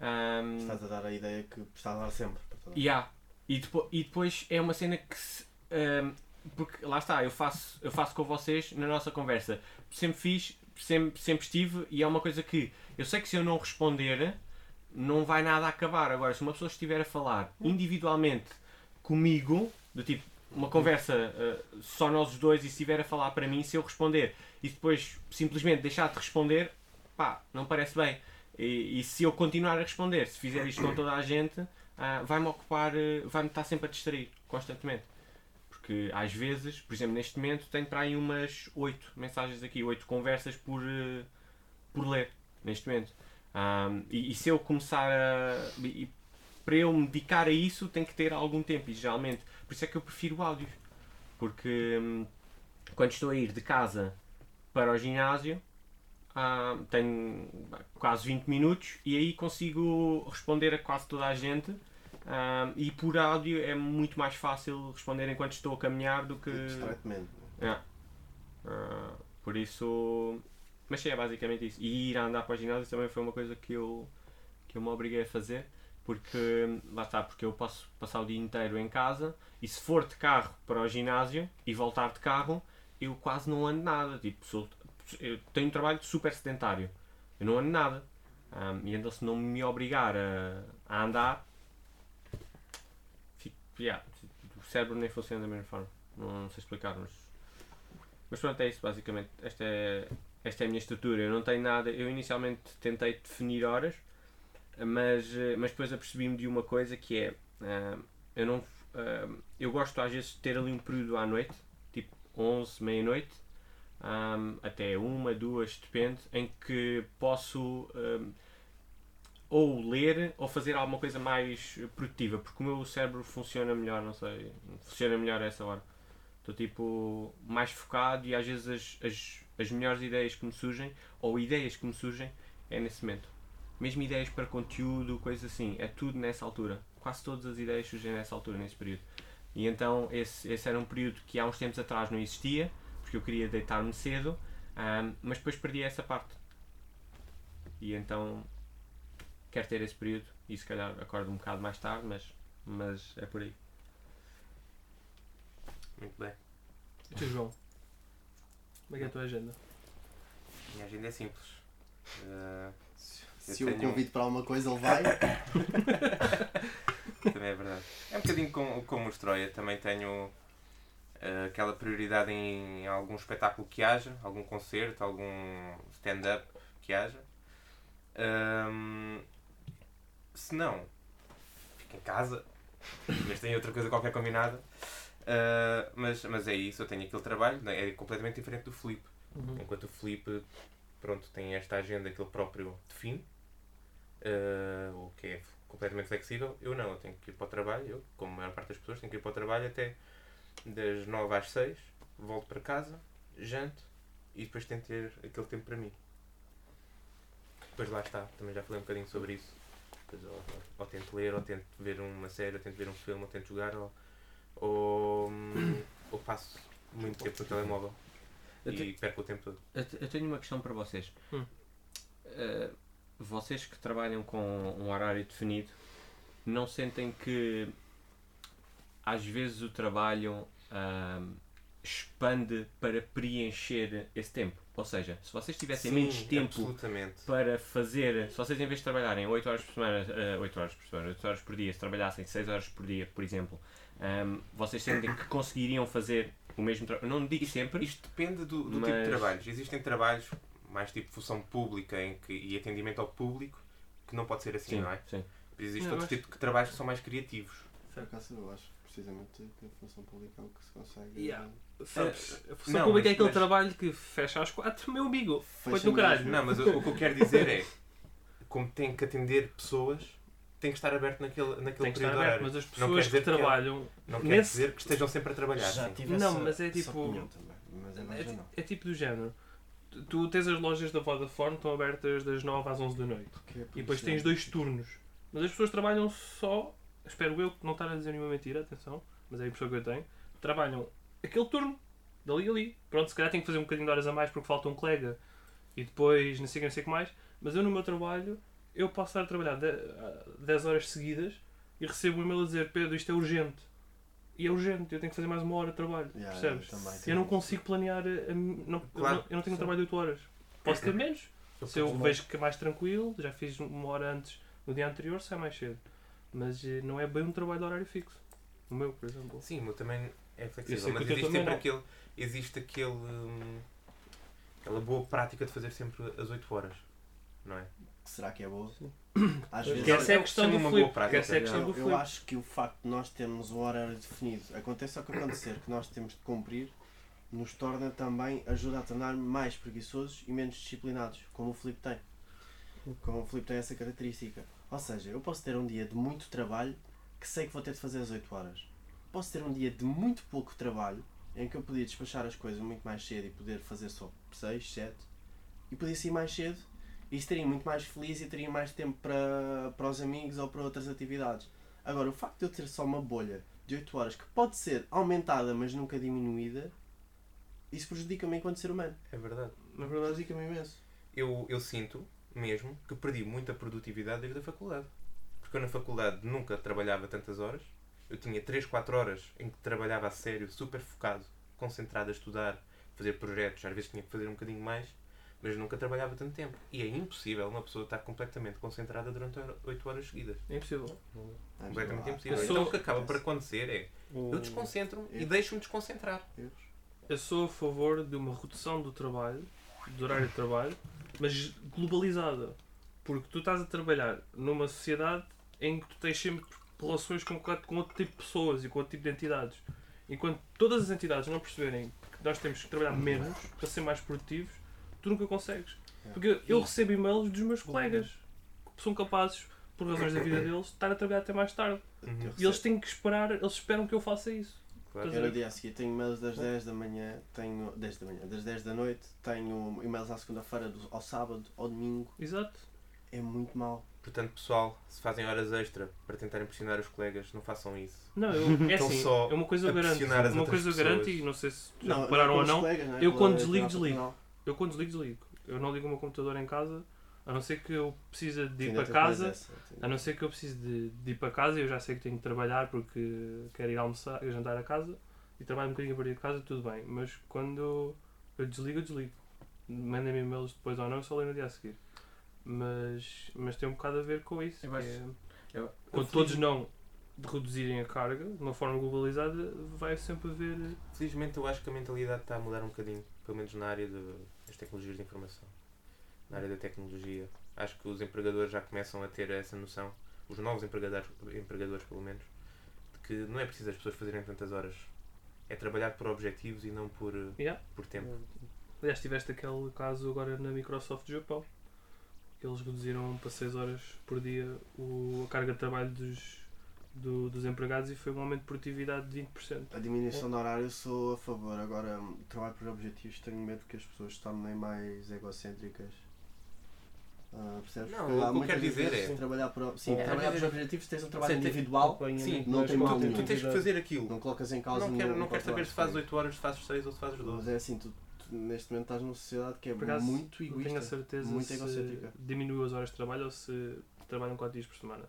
um, Estás a dar a ideia que estás a dar sempre. para toda a yeah. e, depois, e depois é uma cena que se, um, porque lá está, eu faço, eu faço com vocês na nossa conversa. Sempre fiz, sempre, sempre estive e é uma coisa que eu sei que se eu não responder não vai nada acabar. Agora, se uma pessoa estiver a falar individualmente comigo, do tipo uma conversa uh, só nós os dois e estiver a falar para mim, se eu responder e depois simplesmente deixar de responder, pá, não parece bem. E, e se eu continuar a responder, se fizer isto com toda a gente, ah, vai-me ocupar, eh, vai-me estar sempre a distrair, constantemente. Porque às vezes, por exemplo, neste momento, tenho para aí umas 8 mensagens aqui, 8 conversas por, eh, por ler, neste momento. Ahm, e, e se eu começar a. e- para eu me dedicar a isso, tem que ter algum tempo, e geralmente. Por isso é que eu prefiro áudios. Porque hum, quando estou a ir de casa para o ginásio, tenho quase 20 minutos e aí consigo responder a quase toda a gente. Ah, e por áudio é muito mais fácil responder enquanto estou a caminhar do que. Distrai-te menos. Ah, por isso. Mas sim, é basicamente isso. E ir a andar para o ginásio também foi uma coisa que eu, que eu me obriguei a fazer. Porque, lá está, porque eu posso passar o dia inteiro em casa e se for de carro para o ginásio e voltar de carro, eu quase não ando nada. Tipo, sou- eu tenho um trabalho super sedentário. Eu não ando nada. Ah, e então, se não me obrigar a, a andar, yeah, o cérebro nem funciona da mesma forma. Não, não sei explicar, mas mas pronto, é isso basicamente. Esta é, esta é a minha estrutura. Eu não tenho nada. Eu inicialmente tentei definir horas, mas, mas depois apercebi-me de uma coisa que é. ah, eu não. ah, eu gosto às vezes de ter ali um período à noite, tipo 11, meia-noite, ah, até uma, duas, depende, em que posso. Ou ler ou fazer alguma coisa mais produtiva, porque o meu cérebro funciona melhor, não sei, funciona melhor a essa hora. Estou tipo mais focado e às vezes as, as, as melhores ideias que me surgem, ou ideias que me surgem, é nesse momento. Mesmo ideias para conteúdo, coisas assim, é tudo nessa altura. Quase todas as ideias surgem nessa altura, nesse período. E então esse, esse era um período que há uns tempos atrás não existia, porque eu queria deitar-me cedo, ahm, mas depois perdi essa parte. E então quero ter esse período e se calhar acordo um bocado mais tarde, mas, mas é por aí. Muito bem. E tu, João? Como é que é a tua agenda? Minha agenda é simples. Uh, Se Eu o convido para alguma coisa, ele vai. também é verdade. É um bocadinho como, como o Troia. Também tenho uh, aquela prioridade em algum espetáculo que haja, algum concerto, algum stand-up que haja. Um, se não, fico em casa. Mas tenho outra coisa qualquer combinada. Uh, mas, mas é isso, eu tenho aquele trabalho, né, é completamente diferente do Felipe. Enquanto o Felipe pronto, tem esta agenda que ele próprio define, eh, o que é completamente flexível, eu não, eu tenho que ir para o trabalho, eu, como a maior parte das pessoas, tenho que ir para o trabalho até das 9 às 6, volto para casa, janto e depois tenho que ter aquele tempo para mim. Depois lá está, também já falei um bocadinho sobre isso. Depois, ou, ou, ou tento ler, ou tento ver uma série, ou tento ver um filme, ou tento jogar, ou, ou, hum, ou passo muito tempo no telemóvel Eu e perco o tempo todo. Eu te- eu tenho uma questão para vocês. Hum. Uh, vocês que trabalham com um horário definido, não sentem que às vezes o trabalho ahm, expande para preencher esse tempo? Ou seja, se vocês tivessem menos tempo para fazer, se vocês em vez de trabalharem 8 horas por semana, eh, 8 horas por semana, 8 horas por dia, se trabalhassem 6 horas por dia, por exemplo, ahm, vocês sentem que conseguiriam fazer o mesmo trabalho? Não digo sempre, Isto depende do, do tipo Mas- de trabalhos. Existem trabalhos mais tipo função pública em que, e atendimento ao público que não pode ser assim, sim, não é? sim. Existem Não, acho- tipos de trabalhos que são mais criativos. Por acaso eu acho precisamente que a função pública é o que se consegue. Yeah. Sabes, a função não, pública é aquele mas- trabalho que fecha às quatro, meu amigo. Foi no caralho. mesmo. Não, mas o, o que eu quero dizer é, como tem que atender pessoas, tem que estar aberto naquele, naquele Tem que estar período aberto, horário. mas as Não pessoas que que é- trabalham. Não quer nesse- dizer que estejam sempre a trabalhar. Já tive Não, essa, mas é tipo-. Mas É, não. é tipo do género. Tu- Tu tens as lojas da Vodafone estão abertas das 9 às 11 da noite. É E depois tens dois turnos. Mas as pessoas trabalham só, espero eu não estar a dizer nenhuma mentira, atenção, mas é a impressão que eu tenho. Trabalham aquele turno, dali a ali. Pronto, se calhar tenho que fazer um bocadinho de horas a mais porque falta um colega e depois não sei o que, não sei o que mais. Mas eu no meu trabalho, eu posso estar a trabalhar de- ah, 10 horas seguidas e recebo um e-mail a dizer Pedro, isto é urgente. E é urgente, eu tenho que fazer mais uma hora de trabalho, Yeah, percebes? eu também Eu não isso. consigo planear. a- a- não, eu Claro. não- eu não tenho um trabalho de 8 horas. Posso ter menos. Se eu vejo que é mais tranquilo, já fiz uma hora antes no dia anterior, sai mais cedo. Mas eh, não é bem um trabalho de horário fixo. O meu, por exemplo. Sim, o meu também é Eu flexível, mas o existe sempre não. aquele, existe aquele, hum, aquela boa prática de fazer sempre as 8 horas, não é? Será que é boa? Sim. Às Que vezes. essa é a eu questão do boa prática. Essa é a questão Eu, do eu Filipe. acho que o facto de nós termos um horário definido, aconteça o que acontecer, que nós temos de cumprir, nos torna também, ajuda a tornar mais preguiçosos e menos disciplinados, como o Filipe tem. Como o Filipe tem essa característica. Ou seja, eu posso ter um dia de muito trabalho que sei que vou ter de fazer às 8 horas. Posso ter um dia de muito pouco trabalho em que eu podia despachar as coisas muito mais cedo e poder fazer só 6, 7 e podia sair mais cedo e estaria muito mais feliz e teria mais tempo para, para os amigos ou para outras atividades. Agora, o facto de eu ter só uma bolha de 8 horas que pode ser aumentada, mas nunca diminuída, isso prejudica-me enquanto ser humano. É verdade. Na verdade, Prejudica-me imenso. Eu, eu sinto mesmo que perdi muita produtividade desde a faculdade. Porque eu na faculdade nunca trabalhava tantas horas. Eu tinha 3, 4 horas em que trabalhava a sério, super focado, concentrado a estudar, fazer projetos, às vezes tinha que fazer um bocadinho mais, mas nunca trabalhava tanto tempo. E é impossível uma pessoa estar completamente concentrada durante 8 horas seguidas. é impossível. Completamente Há- impossível. Então sou- o que acaba por acontecer é eu desconcentro-me e deixo-me desconcentrar. Eu sou a favor de uma redução do trabalho, do horário de trabalho, mas globalizada. Porque tu estás a trabalhar numa sociedade em que tu tens sempre relações com, com outro tipo de pessoas e com outro tipo de entidades. Enquanto todas as entidades não perceberem que nós temos que trabalhar menos para ser mais produtivos, tu nunca consegues. É. Porque eu recebo e-mails dos meus colegas que são capazes, por razões da vida deles, de estar a trabalhar até mais tarde. Uhum. E eles têm que esperar, eles esperam que eu faça isso. Claro. Eu no dia a seguir tenho e-mails das 10 da manhã, tenho 10 da manhã, das 10 da noite, tenho e-mails à segunda-feira, ao sábado, ao domingo. Exato. é muito mau. Portanto, pessoal, se fazem horas extra para tentar impressionar os colegas, não façam isso. Não, eu, é Estão assim, só é uma coisa eu garanto. Uma coisa eu garanto pessoas. e não sei se já Não, repararam com ou não. colegas, não é? eu quando desligo, desligo. Eu quando desligo, desligo. Eu não ligo o meu computador em casa, a não ser que eu precise de ir para casa. essa, sim. A não ser que eu precise de, de ir para casa e eu já sei que tenho que trabalhar porque quero ir almoçar, jantar a casa e trabalho um bocadinho a partir de casa, tudo bem. Mas quando eu desligo, eu desligo. Mandem-me e-mails depois ou não, eu só leio no dia a seguir. Mas, mas tem um bocado a ver com isso. Eu acho- é, eu- quando todos não reduzirem a carga de uma forma globalizada, vai sempre haver. Felizmente, eu acho que a mentalidade está a mudar um bocadinho, pelo menos na área de- das tecnologias de informação. Na área da tecnologia. Acho que os empregadores já começam a ter essa noção, os novos empregadores, empregadores pelo menos, de que não é preciso as pessoas fazerem tantas horas. É trabalhar por objetivos e não por, Yeah. por tempo. Aliás, tiveste aquele caso agora na Microsoft Japão, que eles reduziram para 6 horas por dia o, a carga de trabalho dos, do- dos empregados e foi um aumento de produtividade de 20%. A diminuição de horário sou a favor. Agora, trabalho por objetivos, tenho medo que as pessoas se tornem mais egocêntricas. Ah, percebes? Não, Porque o que eu quero dizer é- Trabalhar por, sim, É, trabalhar por vezes- objetivos, tens um trabalho Sim, tem- individual, Sim, não mas tem tu, mal tu nenhum. tens que fazer aquilo. não colocas em causa Não quero, nenhum não quero saber se fazes oito 8 horas, se fazes 6 ou se fazes 12. Mas é assim, tu, tu neste momento estás numa sociedade que é Por acaso, muito Não tenho a egoísta. certeza muito se egocêntrica. diminuiu as horas de trabalho ou se trabalham 4 dias por semana.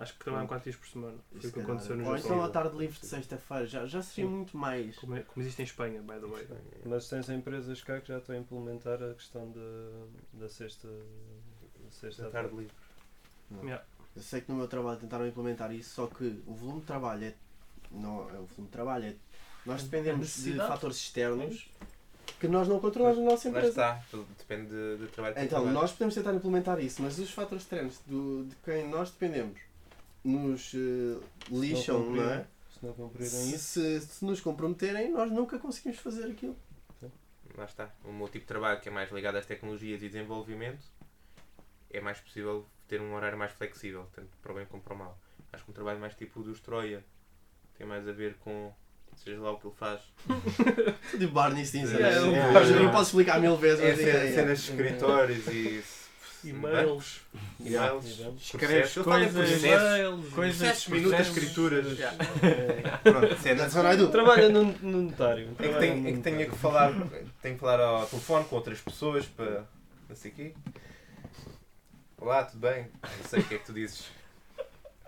Acho que trabalham 4 dias por semana. Foi o que aconteceu no Ou Japão. então a tarde livre de sexta-feira, já, já seria Sim. muito mais. Como, é- como existe em Espanha, by the way. Mas tens empresas cá que já estão a implementar a questão de, da sexta. Da sexta Da tarde livre. Yeah. Eu sei que no meu trabalho tentaram implementar isso, só que o volume de trabalho é. Não, é o volume de trabalho é. Nós dependemos de fatores externos que nós não controlamos na nossa Lá empresa. está, tudo depende de- do trabalho que Então, trabalhas. nós podemos tentar implementar isso, mas os fatores externos do, de quem nós dependemos nos eh, lixam, cumprirem. não é? Se não cumprirem Se, isso, se, se nos comprometerem, nós nunca conseguimos fazer aquilo. Lá está. O meu tipo de trabalho, que é mais ligado às tecnologias e desenvolvimento, é mais possível ter um horário mais flexível, tanto para o bem como para o mal. Acho que um trabalho mais tipo o do Troia tem mais a ver com. seja lá o que ele faz. De Barney Stinson. É, é. não posso explicar mil vezes, É diga cenas, cenas de escritórios e. E-mails, Yeah. E-mails. Escreves coisas- Coisas- Processos, minutos, processos- escrituras. Yeah. Pronto, cenas. I do. trabalha no, no notário. É que, tem, é que tenho que falar, tenho que falar ao telefone com outras pessoas para. não sei o quê. Olá, tudo bem? Não sei o que é que tu dizes.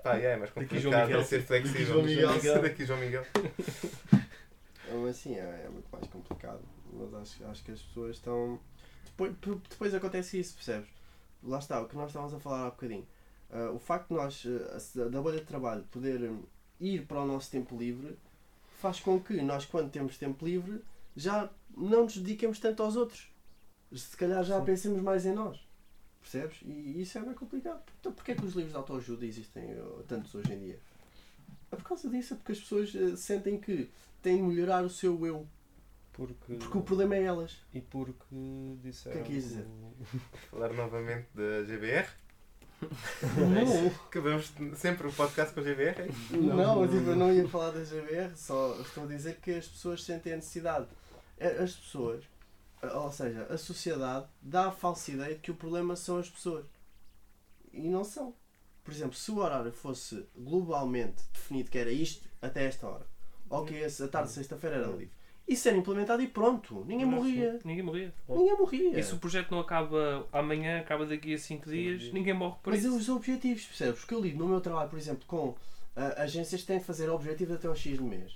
Pá, é, mas Daqui João complicado Miguel. é ser flexível. João Miguel. Daqui João Miguel. Mas sim, é, é muito mais complicado. Mas acho, acho que as pessoas estão. Depois, depois acontece isso, percebes? Lá está, o que nós estávamos a falar há bocadinho. Ah, o facto de nós, ah, da bolha de trabalho, poder hum, ir para o nosso tempo livre faz com que nós, quando temos tempo livre, já não nos dediquemos tanto aos outros. Se calhar já Sim. pensemos mais em nós. Percebes? E isso é bem complicado. Então, porquê é que os livros de autoajuda existem eh, tantos hoje em dia? É por causa disso, é porque as pessoas eh, sentem que têm de melhorar o seu eu. Porque, Porque o problema é elas. e porque disseram. O que é que quis dizer? Falar novamente da GBR. Não, Acabamos sempre o podcast com a GBR. não, eu, tipo, eu não ia falar da GBR, só estou a dizer que as pessoas sentem a necessidade. É, As pessoas, ou seja, a sociedade dá a falsa ideia de que o problema são as pessoas. E não são. Por exemplo, se o horário fosse globalmente definido que era isto até esta hora, ou que esse- a tarde de sexta-feira era livre, isso era implementado e pronto, ninguém morria. Ninguém morria. Ninguém morria. E se o projeto não acaba amanhã, acaba daqui a 5 dias, ninguém morre por Mas é isso. os objetivos, percebes? Porque eu lido no meu trabalho, por exemplo, com ah, agências que têm de fazer objetivos até ao X de mês.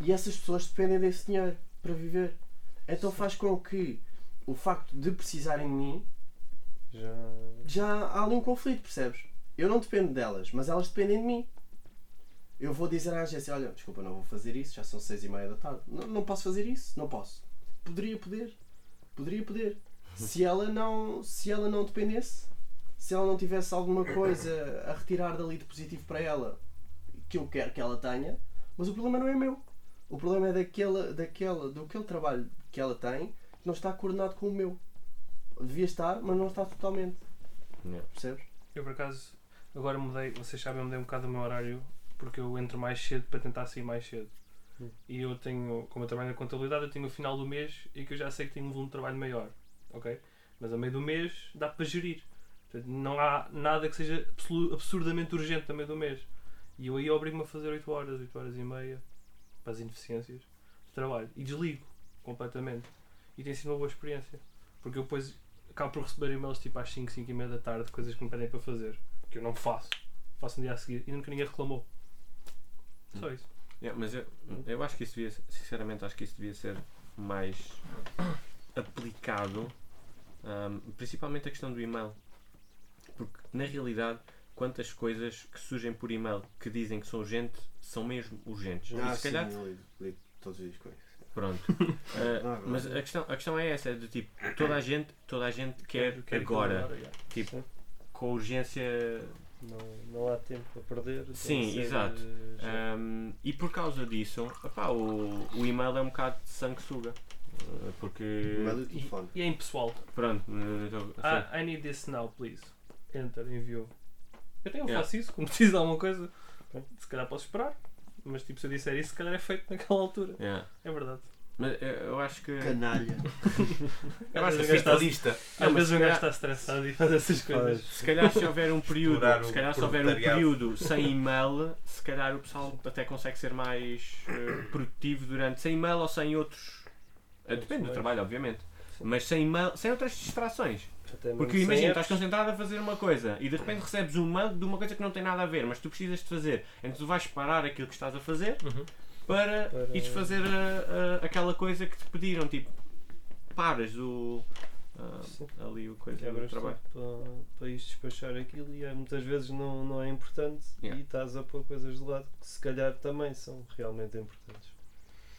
E essas pessoas dependem desse dinheiro para viver. Então faz com que o facto de precisarem de mim, Já. já há ali um conflito, percebes? Eu não dependo delas, mas elas dependem de mim. Eu vou dizer à agência, olha, desculpa, não vou fazer isso, já são seis e meia da tarde. Não, não posso fazer isso, não posso. Poderia poder. Poderia poder. Se ela não, se ela não dependesse, se ela não tivesse alguma coisa a retirar dali de positivo para ela que eu quero que ela tenha, mas o problema não é meu. O problema é daquele, daquele, do aquele trabalho que ela tem que não está coordenado com o meu. Devia estar, mas não está totalmente. Yeah. Percebes? Eu por acaso, agora mudei, vocês sabem, eu mudei um bocado o meu horário porque eu entro mais cedo para tentar sair mais cedo. Hum. E eu tenho, como eu trabalho na contabilidade, eu tenho o final do mês e que eu já sei que tenho um volume de trabalho maior. Ok? Mas a meio do mês dá para gerir. Portanto, Não há nada que seja absurdamente urgente também do mês. E eu aí obrigo-me a fazer 8 horas, 8 horas e meia para as ineficiências de trabalho. E desligo completamente. E tem sido uma boa experiência. Porque eu depois acabo por receber e-mails tipo às 5, 5 e meia da tarde, coisas que me pedem para fazer. Que eu não faço. Faço no dia a seguir. E nunca ninguém reclamou. Só isso. Yeah, mas eu, eu acho que isso devia, sinceramente, acho que isso devia ser mais aplicado, ahm, principalmente a questão do e-mail. Porque, na realidade, quantas coisas que surgem por e-mail que dizem que são urgentes são mesmo urgentes. Ah, e se sim, calhar, eu ligo todos os dias com isso. pronto. É mas a questão, a questão é essa: é do tipo, toda a gente, toda a gente quer, aquilo agora, tipo, com urgência. Não, não há tempo a perder. Sim, exato. eh. Um, e por causa disso, opá, o, o e-mail é um bocado de sanguessuga. Uh, Porque. E-mail e telefone. e é impessoal. Pronto, uh, então. Ah, I need this now, please. Enter, enviou. Eu tenho, eu Yeah. faço isso, como preciso de alguma coisa. Se calhar posso esperar. Mas tipo, se eu disser isso, se calhar é feito naquela altura. Yeah. É verdade. Mas eu, eu acho que. Canalha. Eu acho que gajo lista. Às vezes um gajo calhar- está estressado e faz essas coisas. se calhar se houver um período, o se calhar se houver um período sem e-mail, se calhar o pessoal até consegue ser mais uh, produtivo durante sem e-mail ou sem outros. uh, depende do trabalho, obviamente. Mas sem e-mail, sem outras distrações. Porque imagina, estás concentrado a fazer uma coisa e de repente recebes um mail de uma coisa que não tem nada a ver, mas tu precisas de fazer. Então tu vais parar aquilo que estás a fazer Uhum. Para, Para- ires fazer a- a- aquela coisa que te pediram. Tipo, paras o. ah, ali o coisa do trabalho. para, para isto despachar aquilo e é, muitas vezes não, não é importante Yeah. e estás a pôr coisas de lado que se calhar também são realmente importantes.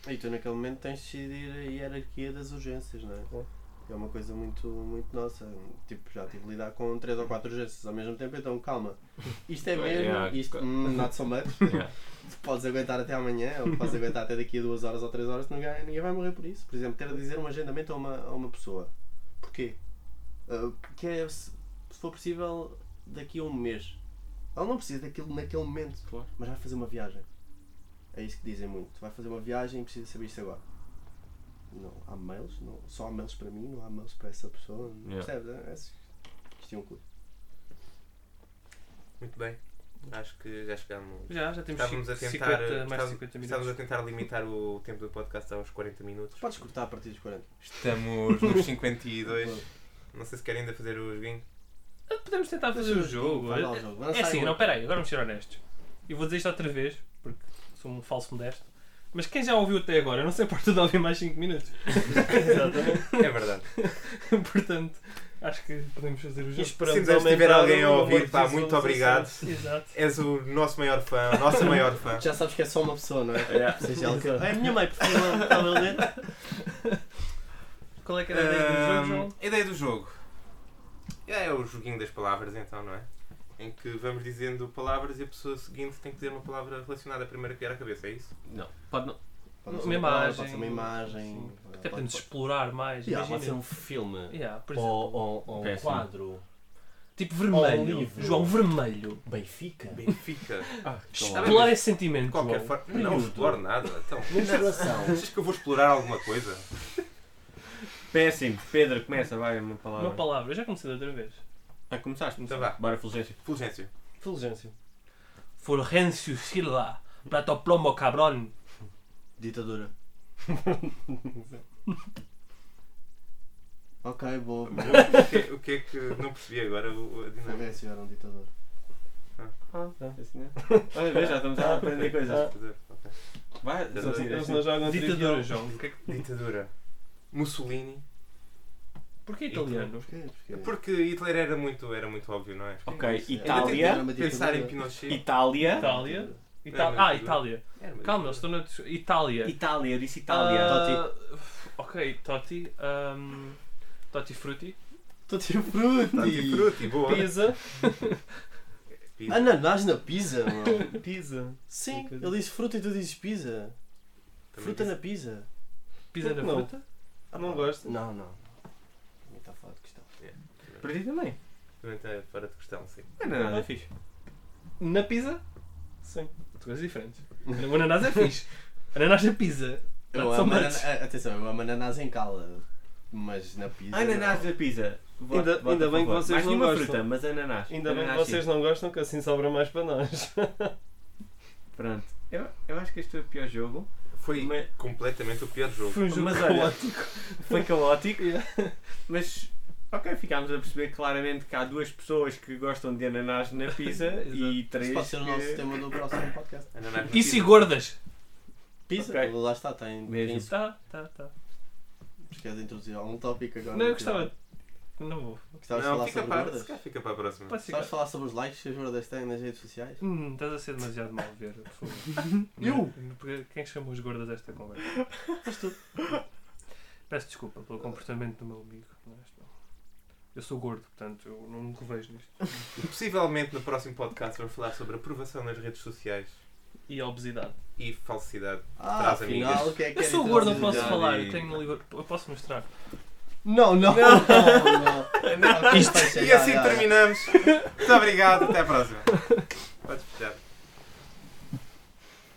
E tu naquele momento tens de decidir a hierarquia das urgências, não é? Claro. É uma coisa muito, muito nossa. Tipo, já tive de lidar com 3 ou 4 urgências ao mesmo tempo, então calma. Isto é mesmo, Yeah, isto hum, not so much. Yeah. Tu podes aguentar até amanhã, ou podes aguentar até daqui a 2 horas ou 3 horas, ninguém, ninguém vai morrer por isso. Por exemplo, ter de dizer um agendamento a uma, a uma pessoa. Porquê? Ah, porque é, se, se for possível, daqui a um mês. Ela não precisa daquilo naquele momento, Claro. mas vai fazer uma viagem. É isso que dizem muito. Vai fazer uma viagem e precisa saber isto agora. Não há mails, não, só há mails para mim, não há mails para essa pessoa. Yeah. Percebes? É, é, isto é um clube. Muito bem. Acho que já chegámos. Já, já temos Estávamos a 50, tentar, mais de estávamos, 50 estávamos a minutos. tentar limitar o tempo do podcast aos 40 minutos. Podes cortar a partir dos 40. Estamos nos 52. Não sei se querem ainda fazer os vinhos. Podemos tentar fazer o jogo. Vai lá o jogo. É aí assim, não, peraí, agora vamos ser honestos. Eu vou dizer isto outra vez, porque sou um falso modesto. Mas quem já ouviu até agora, não se importa de ouvir mais 5 minutos. É verdade. Portanto, acho que podemos fazer o jogo. esperamos Se ainda tiver alguém a ouvir, pá, muito obrigado. Exato. És o nosso maior fã, a nossa maior fã. Já sabes que é só uma pessoa, não é? Yeah. Seja. Exato. É a minha mãe, por favor, está a ler? Qual é que era a ideia do jogo, João? a ideia do jogo. É o joguinho das palavras, então, não é? Em que vamos dizendo palavras e a pessoa seguinte tem que dizer uma palavra relacionada à primeira que vier à cabeça, é isso? Não, pode não. Pode Uma ser palavra, imagem. Pode ser uma imagem. Sim. Até pode- podemos pode- explorar mais. Yeah, pode ser imagina. um filme. Yeah, por Ou, exemplo. ou, ou um quadro. Tipo ou um vermelho. livro. João, vermelho. Benfica. Benfica. Ah, Explorar esse sentimento, De qualquer João. forma. Não exploro nada. Então, Menstruação. achas que eu vou explorar alguma coisa? Péssimo. Pedro, começa, vai, uma palavra. Uma palavra. Eu já comecei da outra vez. Ah, começaste? Então vá. Bora, Fulgêncio. Fulgêncio. Fulgêncio. Fulgencio Silva. Prato plomo cabrón. Ditadura. ok, boa. O que, o que é que. Não percebi agora o, a dinâmica. Fulgêncio era um ditador. Ah, assim, né? Olha, vê, já estamos a aprender coisas. Ok. Vai, Eles não jogam Ditadura. João. O que é que- Ditadura. Mussolini. Porquê italiano? Porquê? Porquê? Porque Hitler era muito, era muito óbvio, não é? Ok, Itália. Pensar em. Pinochet. Itália. Itália. Ita- Era uma ah. Itália. Uma Calma, eles ditadura. estão na. Itália. Itália, eu disse Itália. Ah, Ok, Totti. um, Totti Frutti. Tutti frutti. Tutti frutti, boa. Pizza. Pizza. Ananás na pizza, meu. Pizza. Sim, ele disse fruta e tu dizes pizza. Também Fruta disse- na pizza. Pisa Por na não? fruta. Não gosto. Não. Não está fora de questão. Para ti também. Também está fora de questão, sim. Não é nada fixe. Na pizza? Sim. São coisas diferentes. O ananás é fixe. Ananás na pizza. Eu amo much. anana- a- Atenção, eu amo ananás em cala. Mas na pizza. Ananás não. na pizza. Voto- Ainda- voto ainda bem que vocês Mais não nenhuma gostam. fruta, mas ananás. Ainda bem que Ananás, vocês sim. não gostam, que assim sobra mais para nós. Pronto. Eu, eu acho que este foi o pior jogo. Foi Mas- completamente o pior jogo. Foi um jogo Mas olha, caótico. Foi caótico. Mas, ok, ficámos a perceber claramente que há duas pessoas que gostam de ananás na pizza e Isso três pode ser o nosso que... tema do próximo podcast. Ananás na Isso e pizza. gordas. Pizza? Ok. Lá está, tem. Mesmo. tem isso. Tá, tá, tá. Mas queres introduzir algum tópico agora? Não, eu gostava. Não vou. Gostavas de Não, falar fica sobre para, gordas? se calhar fica para a próxima. Pode Gostavas de ficar. falar sobre os likes que as gordas têm nas redes sociais? Hum, estás a ser demasiado mal ver. por favor. Eu? Porque Quem chamou os gordas a esta conversa? Mas tu. Peço desculpa pelo comportamento do meu amigo. mas. Eu sou gordo, portanto eu não me revejo nisto. E possivelmente no próximo podcast vamos falar sobre aprovação nas redes sociais E a obesidade. e falsidade. Ah, Traz afinal, amigas. o que é que Eu é sou gordo, eu posso falar. vi. Eu tenho no livro. Eu posso mostrar. Não, não, não, não. Isto, e assim terminamos. Muito obrigado, até à próxima. Podes fechar.